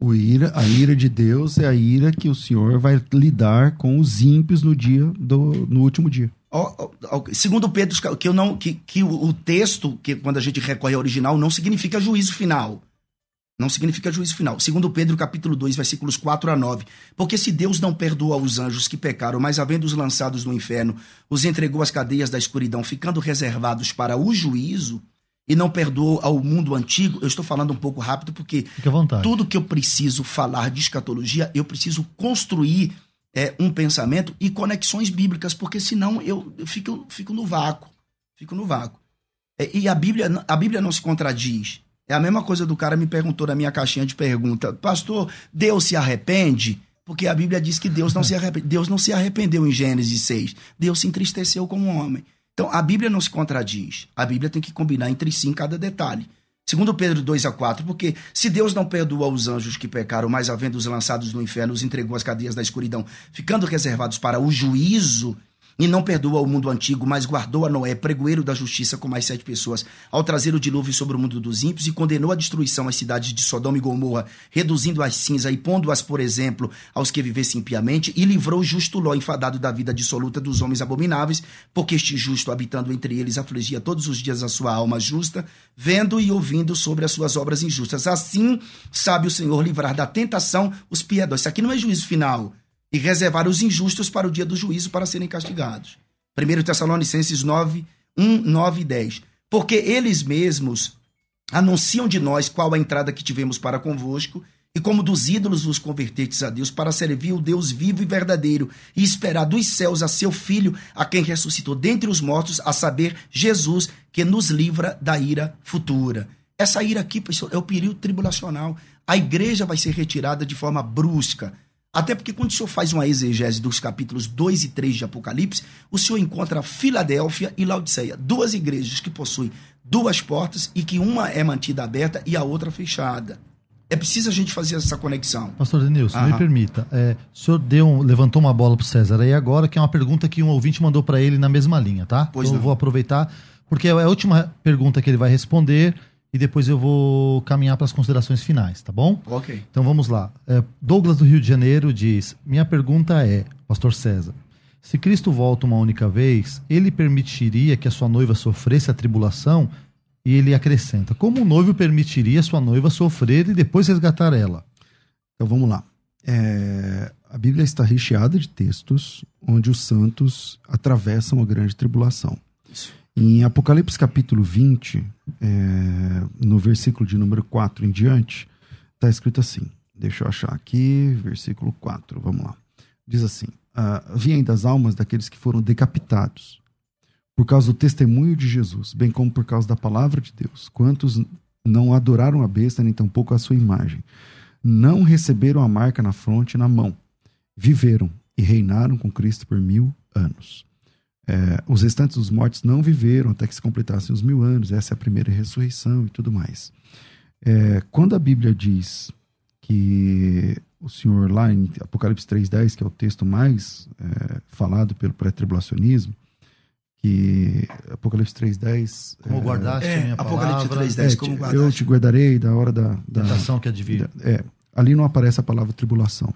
O ira, a ira de Deus é a ira que o Senhor vai lidar com os ímpios no dia do, no último dia. Oh, oh, segundo Pedro, que eu não que, que o, o texto, que quando a gente recorre ao original, não significa juízo final. Não significa juízo final. Segundo Pedro, capítulo 2, versículos 4 a 9. Porque se Deus não perdoa os anjos que pecaram, mas havendo-os lançados no inferno, os entregou às cadeias da escuridão, ficando reservados para o juízo, e não perdoou ao mundo antigo, eu estou falando um pouco rápido, porque tudo que eu preciso falar de escatologia, eu preciso construir é, um pensamento e conexões bíblicas, porque senão eu, eu fico, fico no vácuo. Fico no vácuo. É, e a Bíblia, a Bíblia não se contradiz. É a mesma coisa do cara me perguntou na minha caixinha de pergunta, pastor, Deus se arrepende? Porque a Bíblia diz que Deus não se arrepende. Deus não se arrependeu em Gênesis 6. Deus se entristeceu como homem. Então a Bíblia não se contradiz. A Bíblia tem que combinar entre si em cada detalhe. Segundo Pedro 2 a 4, porque se Deus não perdoa os anjos que pecaram, mas havendo-os lançados no inferno, os entregou às cadeias da escuridão, ficando reservados para o juízo, e não perdoa o mundo antigo, mas guardou a Noé, pregoeiro da justiça, com mais sete pessoas, ao trazer o dilúvio sobre o mundo dos ímpios, e condenou a destruição às cidades de Sodoma e Gomorra, reduzindo as cinza e pondo-as, por exemplo, aos que vivessem impiamente, e livrou o justo Ló, enfadado da vida dissoluta dos homens abomináveis, porque este justo, habitando entre eles, afligia todos os dias a sua alma justa, vendo e ouvindo sobre as suas obras injustas. Assim, sabe o Senhor livrar da tentação os piedosos. Isso aqui não é juízo final e reservar os injustos para o dia do juízo para serem castigados. 1 Tessalonicenses 9, 1, 9 e 10. Porque eles mesmos anunciam de nós qual a entrada que tivemos para convosco, e como dos ídolos vos convertetes a Deus, para servir o Deus vivo e verdadeiro, e esperar dos céus a seu Filho, a quem ressuscitou dentre os mortos, a saber, Jesus, que nos livra da ira futura. Essa ira aqui, pessoal, é o período tribulacional. A igreja vai ser retirada de forma brusca até porque quando o senhor faz uma exegese dos capítulos 2 e 3 de Apocalipse, o senhor encontra Filadélfia e Laodiceia, duas igrejas que possuem duas portas e que uma é mantida aberta e a outra fechada. É preciso a gente fazer essa conexão. Pastor Denilson, Aham. me permita. É, o senhor deu um, levantou uma bola para o César aí agora, que é uma pergunta que um ouvinte mandou para ele na mesma linha, tá? Pois então não. eu vou aproveitar, porque é a última pergunta que ele vai responder e depois eu vou caminhar para as considerações finais, tá bom? Ok. Então vamos lá. É, Douglas do Rio de Janeiro diz: Minha pergunta é, Pastor César, se Cristo volta uma única vez, ele permitiria que a sua noiva sofresse a tribulação? E ele acrescenta: Como o noivo permitiria a sua noiva sofrer e depois resgatar ela? Então vamos lá. É, a Bíblia está recheada de textos onde os santos atravessam a grande tribulação. Em Apocalipse capítulo 20, é, no versículo de número 4 em diante, está escrito assim. Deixa eu achar aqui, versículo 4, vamos lá. Diz assim: ah, Vi ainda as almas daqueles que foram decapitados, por causa do testemunho de Jesus, bem como por causa da palavra de Deus. Quantos não adoraram a besta, nem tampouco a sua imagem, não receberam a marca na fronte e na mão, viveram e reinaram com Cristo por mil anos. É, os restantes dos mortos não viveram até que se completassem os mil anos, essa é a primeira ressurreição e tudo mais. É, quando a Bíblia diz que o Senhor, lá em Apocalipse 3,10, que é o texto mais é, falado pelo pré-tribulacionismo, que Apocalipse 3,10. Como guardaste É, a minha Apocalipse palavra, 3,10, É, como te- guardaste. eu te guardarei da hora da. da tentação que advir. é, ali não aparece a palavra tribulação.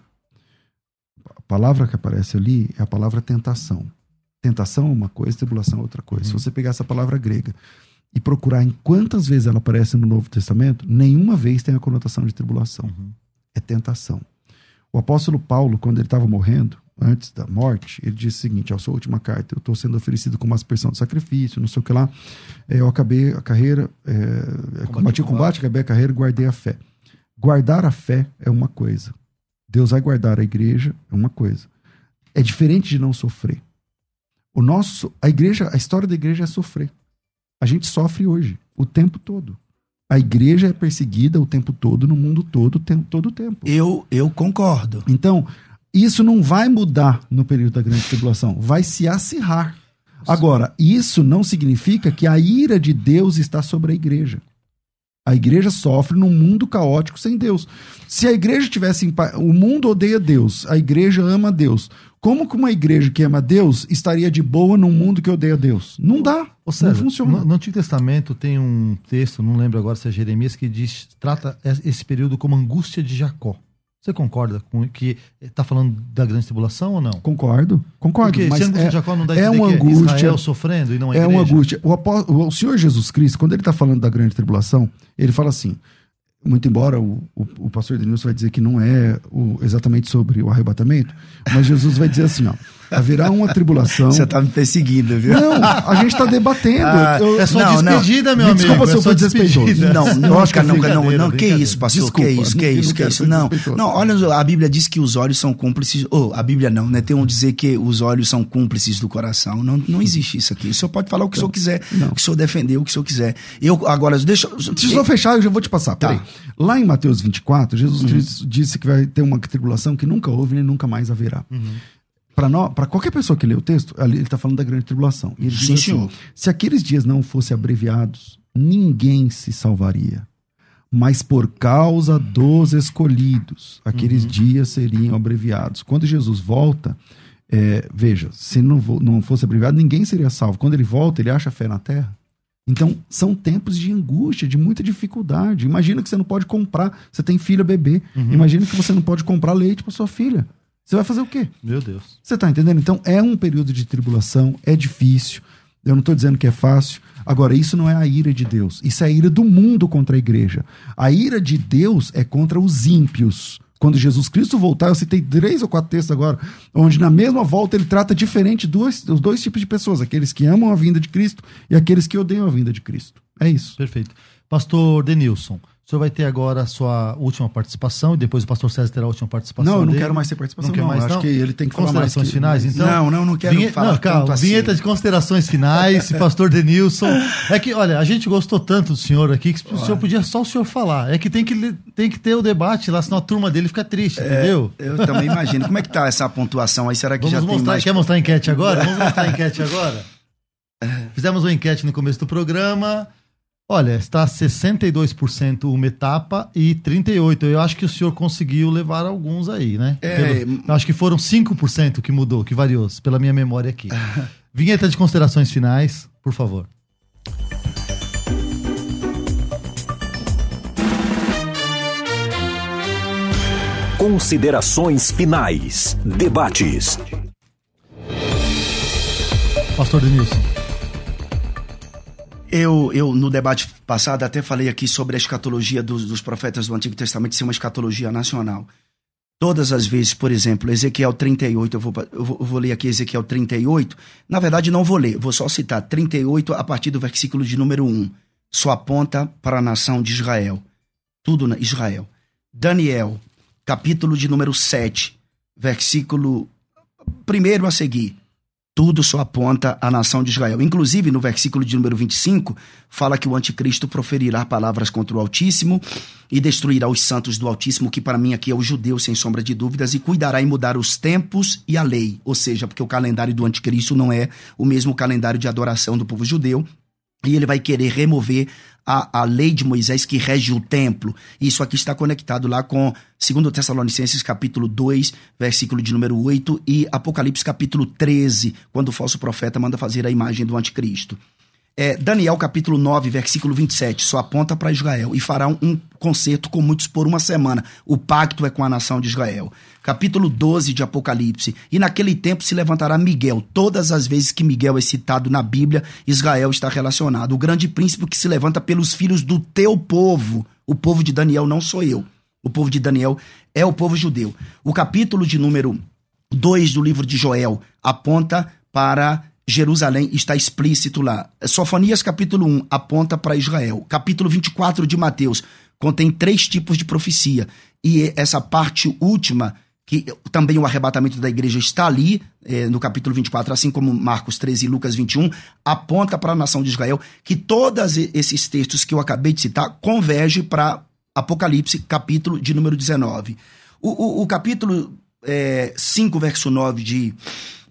A palavra que aparece ali é a palavra tentação. Tentação é uma coisa, tribulação é outra coisa. Se você pegar essa palavra grega e procurar em quantas vezes ela aparece no Novo Testamento, nenhuma vez tem a conotação de tribulação. É tentação. O apóstolo Paulo, quando ele estava morrendo, antes da morte, ele disse o seguinte: a sua última carta, eu estou sendo oferecido como uma aspersão de sacrifício, não sei o que lá. É, eu acabei a carreira, é, combati o combate, acabei a carreira e guardei a fé. Guardar a fé é uma coisa. Deus vai guardar a igreja é uma coisa. É diferente de não sofrer. O nosso, a igreja, a história da igreja é sofrer. A gente sofre hoje, o tempo todo. A igreja é perseguida o tempo todo, no mundo todo, o tempo, todo o tempo. Eu, eu concordo. Então, isso não vai mudar no período da grande tribulação, vai se acirrar. Agora, isso não significa que a ira de Deus está sobre a igreja. A igreja sofre num mundo caótico sem Deus. Se a igreja tivesse em paz, o mundo odeia Deus, a igreja ama Deus. Como que uma igreja que ama Deus estaria de boa num mundo que odeia Deus? Não dá. Ou seja, não funciona. no, no Antigo Testamento tem um texto, não lembro agora se é Jeremias, que diz, trata esse período como angústia de Jacó. Você concorda com que está falando da grande tribulação ou não? Concordo, concordo. Porque mas é, Jacó não dá é uma que angústia. Israel sofrendo e não a é igreja? uma angústia. O, apó- o Senhor Jesus Cristo, quando ele está falando da grande tribulação, ele fala assim: muito embora o, o, o pastor Denilson vai dizer que não é o- exatamente sobre o arrebatamento, mas Jesus vai dizer assim: ó, Haverá uma tribulação. Você tá me perseguindo, viu? Não, a gente tá debatendo. Ah, Eu- É só Não, não. despedida, meu Me amigo. desculpa se é eu fui desrespeitoso. Não, não, é não, não, não, brincadeira, que isso, pastor, Desculpa, que isso, que não- isso, não que isso. Não, não, olha, a Bíblia diz que os olhos são cúmplices, ou a Bíblia não, né? Tem um dizer que os olhos são cúmplices do coração. Não, não existe isso aqui. O senhor pode falar o que o senhor quiser, Não. o que o senhor defender, o que o senhor quiser. Eu, agora, deixa... Deixa eu só fechar, eu já vou te passar. Tá. Peraí. Lá em Mateus 24, Jesus Cristo disse que vai ter uma tribulação que nunca houve nem nunca mais haverá. Para qualquer pessoa que lê o texto, ele está falando da grande tribulação. E ele diz Sim, assim, senhor. Se aqueles dias não fossem abreviados, ninguém se salvaria. Mas por causa dos escolhidos, aqueles dias seriam abreviados. Quando Jesus volta, é, veja, se não, não fosse abreviado, ninguém seria salvo. Quando ele volta, ele acha fé na terra. Então, são tempos de angústia, de muita dificuldade. Imagina que você não pode comprar, você tem filha bebê. Imagina que você não pode comprar leite para sua filha. Você vai fazer o quê? Meu Deus. Você tá entendendo? Então, é um período de tribulação, é difícil. Eu não estou dizendo que é fácil. Agora, isso não é a ira de Deus. Isso é a ira do mundo contra a igreja. A ira de Deus é contra os ímpios. Quando Jesus Cristo voltar, eu citei três ou quatro textos agora, onde na mesma volta ele trata diferente duas, os dois tipos de pessoas: aqueles que amam a vinda de Cristo e aqueles que odeiam a vinda de Cristo. É isso. Perfeito. Pastor Denilson, o senhor vai ter agora a sua última participação e depois o pastor César terá a última participação. Não, eu não dele. quero mais ter participação, quer não. mais, Acho não? que ele tem que falar mais Considerações que- finais, então? Não, não, não quero Vinhe- falar não, calma, assim. Vinheta de considerações finais, pastor Denilson. É que, olha, a gente gostou tanto do senhor aqui que o senhor podia só o senhor falar. É que tem que, tem que ter o debate lá, senão a turma dele fica triste, entendeu? Eu também imagino. Como é que tá essa pontuação aí? Será que Vamos já tem mostrar, mais... quer mostrar a enquete agora? Vamos mostrar a enquete agora? Fizemos uma enquete no começo do programa. Olha, está 62% uma etapa e 38%. Eu acho que o senhor conseguiu levar alguns aí, né? É, Pelo- eu acho que foram 5% que mudou, que variou, pela minha memória aqui. Vinheta de considerações finais, por favor. Considerações finais. Debates. Pastor Denilson. Eu, eu, no debate passado, até falei aqui sobre a escatologia dos, dos profetas do Antigo Testamento ser uma escatologia nacional. Todas as vezes, por exemplo, Ezequiel 38, eu vou, eu vou, eu vou ler aqui Ezequiel 38. Na verdade, não vou ler, vou só citar 38 a partir do versículo de número 1. Só aponta para a nação de Israel. Tudo na Israel. Daniel, capítulo de número 7, versículo primeiro a seguir. Tudo só aponta à nação de Israel. Inclusive, no versículo de número 25, fala que o anticristo proferirá palavras contra o Altíssimo e destruirá os santos do Altíssimo, que para mim aqui é o judeu, sem sombra de dúvidas, e cuidará em mudar os tempos e a lei. Ou seja, porque o calendário do anticristo não é o mesmo calendário de adoração do povo judeu, e ele vai querer remover a, a lei de Moisés que rege o templo. Isso aqui está conectado lá com 2 Tessalonicenses capítulo 2, versículo de número 8 e Apocalipse capítulo 13, quando o falso profeta manda fazer a imagem do anticristo. É, Daniel capítulo 9, versículo 27, só aponta para Israel e fará um, um concerto com muitos por uma semana. O pacto é com a nação de Israel. Capítulo 12 de Apocalipse. E naquele tempo se levantará Miguel. Todas as vezes que Miguel é citado na Bíblia, Israel está relacionado. O grande príncipe que se levanta pelos filhos do teu povo. O povo de Daniel não sou eu. O povo de Daniel é o povo judeu. O capítulo de número 2 do livro de Joel aponta para Jerusalém, está explícito lá. Sofonias capítulo 1 aponta para Israel. Capítulo 24 de Mateus contém três tipos de profecia. E essa parte última, que também o arrebatamento da igreja está ali, eh, no capítulo 24, assim como Marcos 13 e Lucas 21, aponta para a nação de Israel que todos esses textos que eu acabei de citar convergem para Apocalipse, capítulo de número 19. O, o, o capítulo é, 5, verso 9 de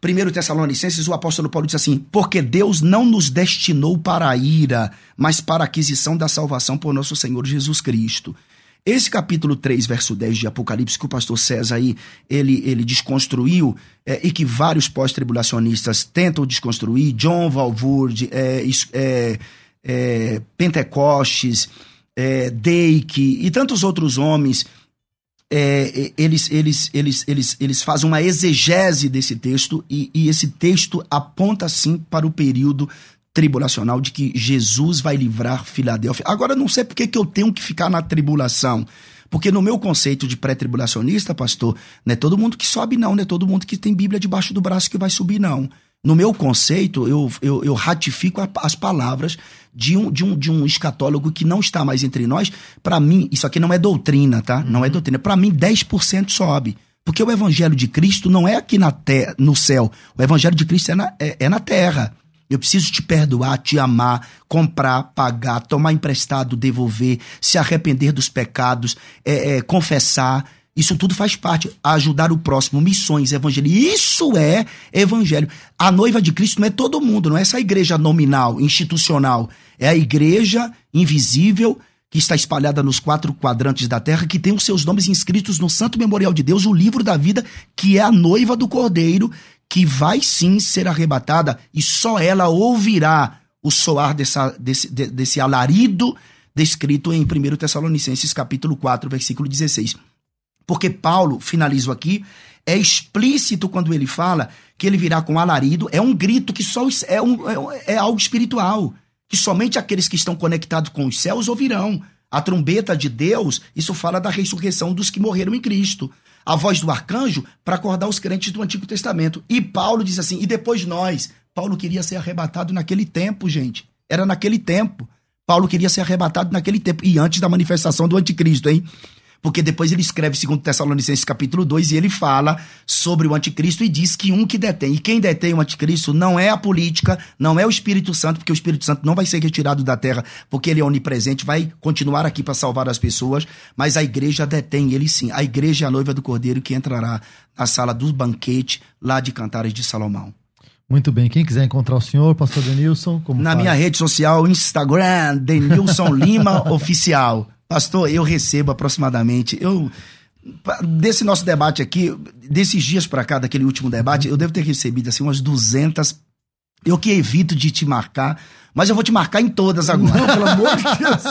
1 Tessalonicenses, o apóstolo Paulo diz assim: Porque Deus não nos destinou para a ira, mas para a aquisição da salvação por nosso Senhor Jesus Cristo. Esse capítulo 3, verso 10 de Apocalipse, que o pastor César aí, ele, ele desconstruiu, é, e que vários pós-tribulacionistas tentam desconstruir, John Valvoorde, é, é, é, Pentecostes, é, e tantos outros homens, é, eles, eles, eles, eles, eles fazem uma exegese desse texto e, e esse texto aponta sim para o período tribulacional de que Jesus vai livrar Filadélfia. Agora, não sei por que que eu tenho que ficar na tribulação. Porque no meu conceito de pré-tribulacionista, pastor, não é todo mundo que sobe, não, não é todo mundo que tem Bíblia debaixo do braço que vai subir, não. No meu conceito, eu, eu, eu ratifico a, as palavras de um, de, um, de um escatólogo que não está mais entre nós. Para mim, isso aqui não é doutrina, tá? Não é doutrina. Para mim, 10% sobe. Porque o evangelho de Cristo não é aqui na te no céu. O evangelho de Cristo é na, é, é na terra. Eu preciso te perdoar, te amar, comprar, pagar, tomar emprestado, devolver, se arrepender dos pecados, é, é, confessar. Isso tudo faz parte. Ajudar o próximo, missões, evangelho. Isso é evangelho. A noiva de Cristo não é todo mundo, não é essa igreja nominal, institucional. É a igreja invisível que está espalhada nos quatro quadrantes da terra, que tem os seus nomes inscritos no Santo Memorial de Deus, o livro da vida, que é a noiva do Cordeiro, que vai sim ser arrebatada e só ela ouvirá o soar dessa, desse, desse alarido descrito em 1 Tessalonicenses capítulo 4, versículo 16. Porque Paulo, finalizo aqui, é explícito quando ele fala que ele virá com alarido, é um grito que só é, um, é, é algo espiritual, que somente aqueles que estão conectados com os céus ouvirão. A trombeta de Deus, isso fala da ressurreição dos que morreram em Cristo a voz do arcanjo para acordar os crentes do Antigo Testamento. E Paulo diz assim: e depois nós. Paulo queria ser arrebatado naquele tempo, gente. Era naquele tempo. Paulo queria ser arrebatado naquele tempo. E antes da manifestação do anticristo, hein? Porque depois ele escreve, segundo Tessalonicenses capítulo 2, e ele fala sobre o anticristo e diz que um que detém. E quem detém o anticristo não é a política, não é o Espírito Santo, porque o Espírito Santo não vai ser retirado da terra, porque ele é onipresente, vai continuar aqui para salvar as pessoas, mas a igreja detém ele sim. A igreja é a noiva do Cordeiro que entrará na sala do banquete lá de Cantares de Salomão. Muito bem. Quem quiser encontrar o senhor, pastor Denilson, como Na faz? minha rede social, Instagram, Denilson Lima Oficial. Pastor, eu recebo aproximadamente. Eu, desse nosso debate aqui, desses dias para cá, daquele último debate, eu devo ter recebido assim umas 200. Eu que evito de te marcar, mas eu vou te marcar em todas agora. Não, pelo amor de Deus.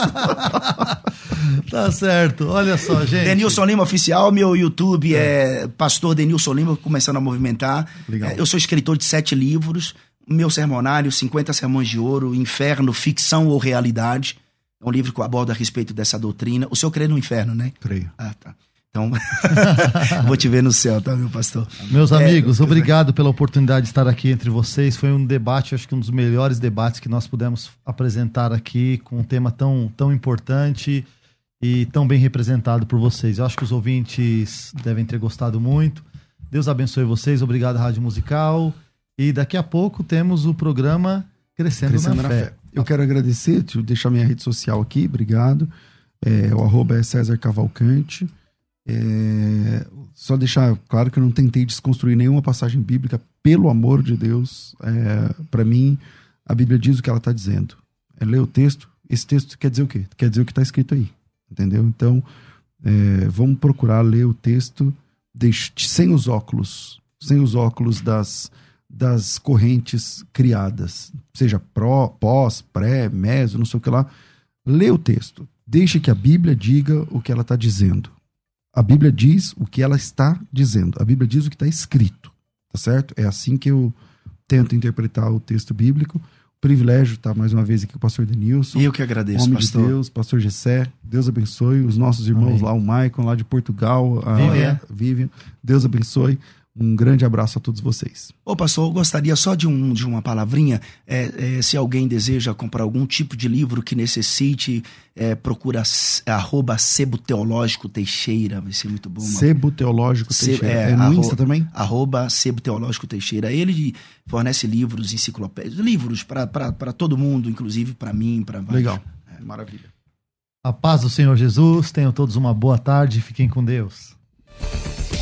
tá certo. Olha só, gente. Denilson Lima Oficial, meu YouTube é, é Pastor Denilson Lima, começando a movimentar. Legal. É, eu sou escritor de sete livros. Meu sermonário, 50 Sermões de Ouro, Inferno, Ficção ou Realidade. É um livro que aborda a respeito dessa doutrina. O senhor crê no inferno, né? Creio. Ah, tá. Então, vou te ver no céu, tá, meu pastor? Meus é, amigos, obrigado pela oportunidade de estar aqui entre vocês. Foi um debate, acho que um dos melhores debates que nós pudemos apresentar aqui, com um tema tão, tão importante e tão bem representado por vocês. Eu acho que os ouvintes devem ter gostado muito. Deus abençoe vocês. Obrigado, Rádio Musical. E daqui a pouco temos o programa Crescendo, Crescendo na, na fé. fé. Eu quero agradecer, deixar minha rede social aqui, obrigado. É, o arroba é César Cavalcante. É, só deixar claro que eu não tentei desconstruir nenhuma passagem bíblica, pelo amor de Deus. É, para mim, a Bíblia diz o que ela está dizendo. É ler o texto, esse texto quer dizer o quê? Quer dizer o que está escrito aí. Entendeu? Então, é, vamos procurar ler o texto sem os óculos, sem os óculos das das correntes criadas, seja pró, pós, pré, meso, não sei o que lá. Lê o texto. Deixe que a Bíblia diga o que ela está dizendo. A Bíblia diz o que ela está dizendo. A Bíblia diz o que está escrito. Tá certo? É assim que eu tento interpretar o texto bíblico. Privilégio estar tá mais uma vez aqui com o pastor Denilson. E eu que agradeço, homem pastor. de Deus, pastor Gessé. Deus abençoe. Os nossos irmãos Amém. lá, o Maicon, lá de Portugal, a Vivian. Vivian. Deus abençoe. Um grande abraço a todos vocês. Ô, pastor, eu gostaria só de, um, de uma palavrinha. É, é, se alguém deseja comprar algum tipo de livro que necessite, é, procura arroba Sebo Teológico Teixeira, vai ser muito bom. Mano. Sebo Teológico Teixeira. É, é no arro, Insta também? Arroba Sebo Teológico Teixeira. Ele fornece livros, enciclopédias, livros para todo mundo, inclusive para mim, para vários. Legal. É, maravilha. A paz do Senhor Jesus. Tenham todos uma boa tarde. Fiquem com Deus.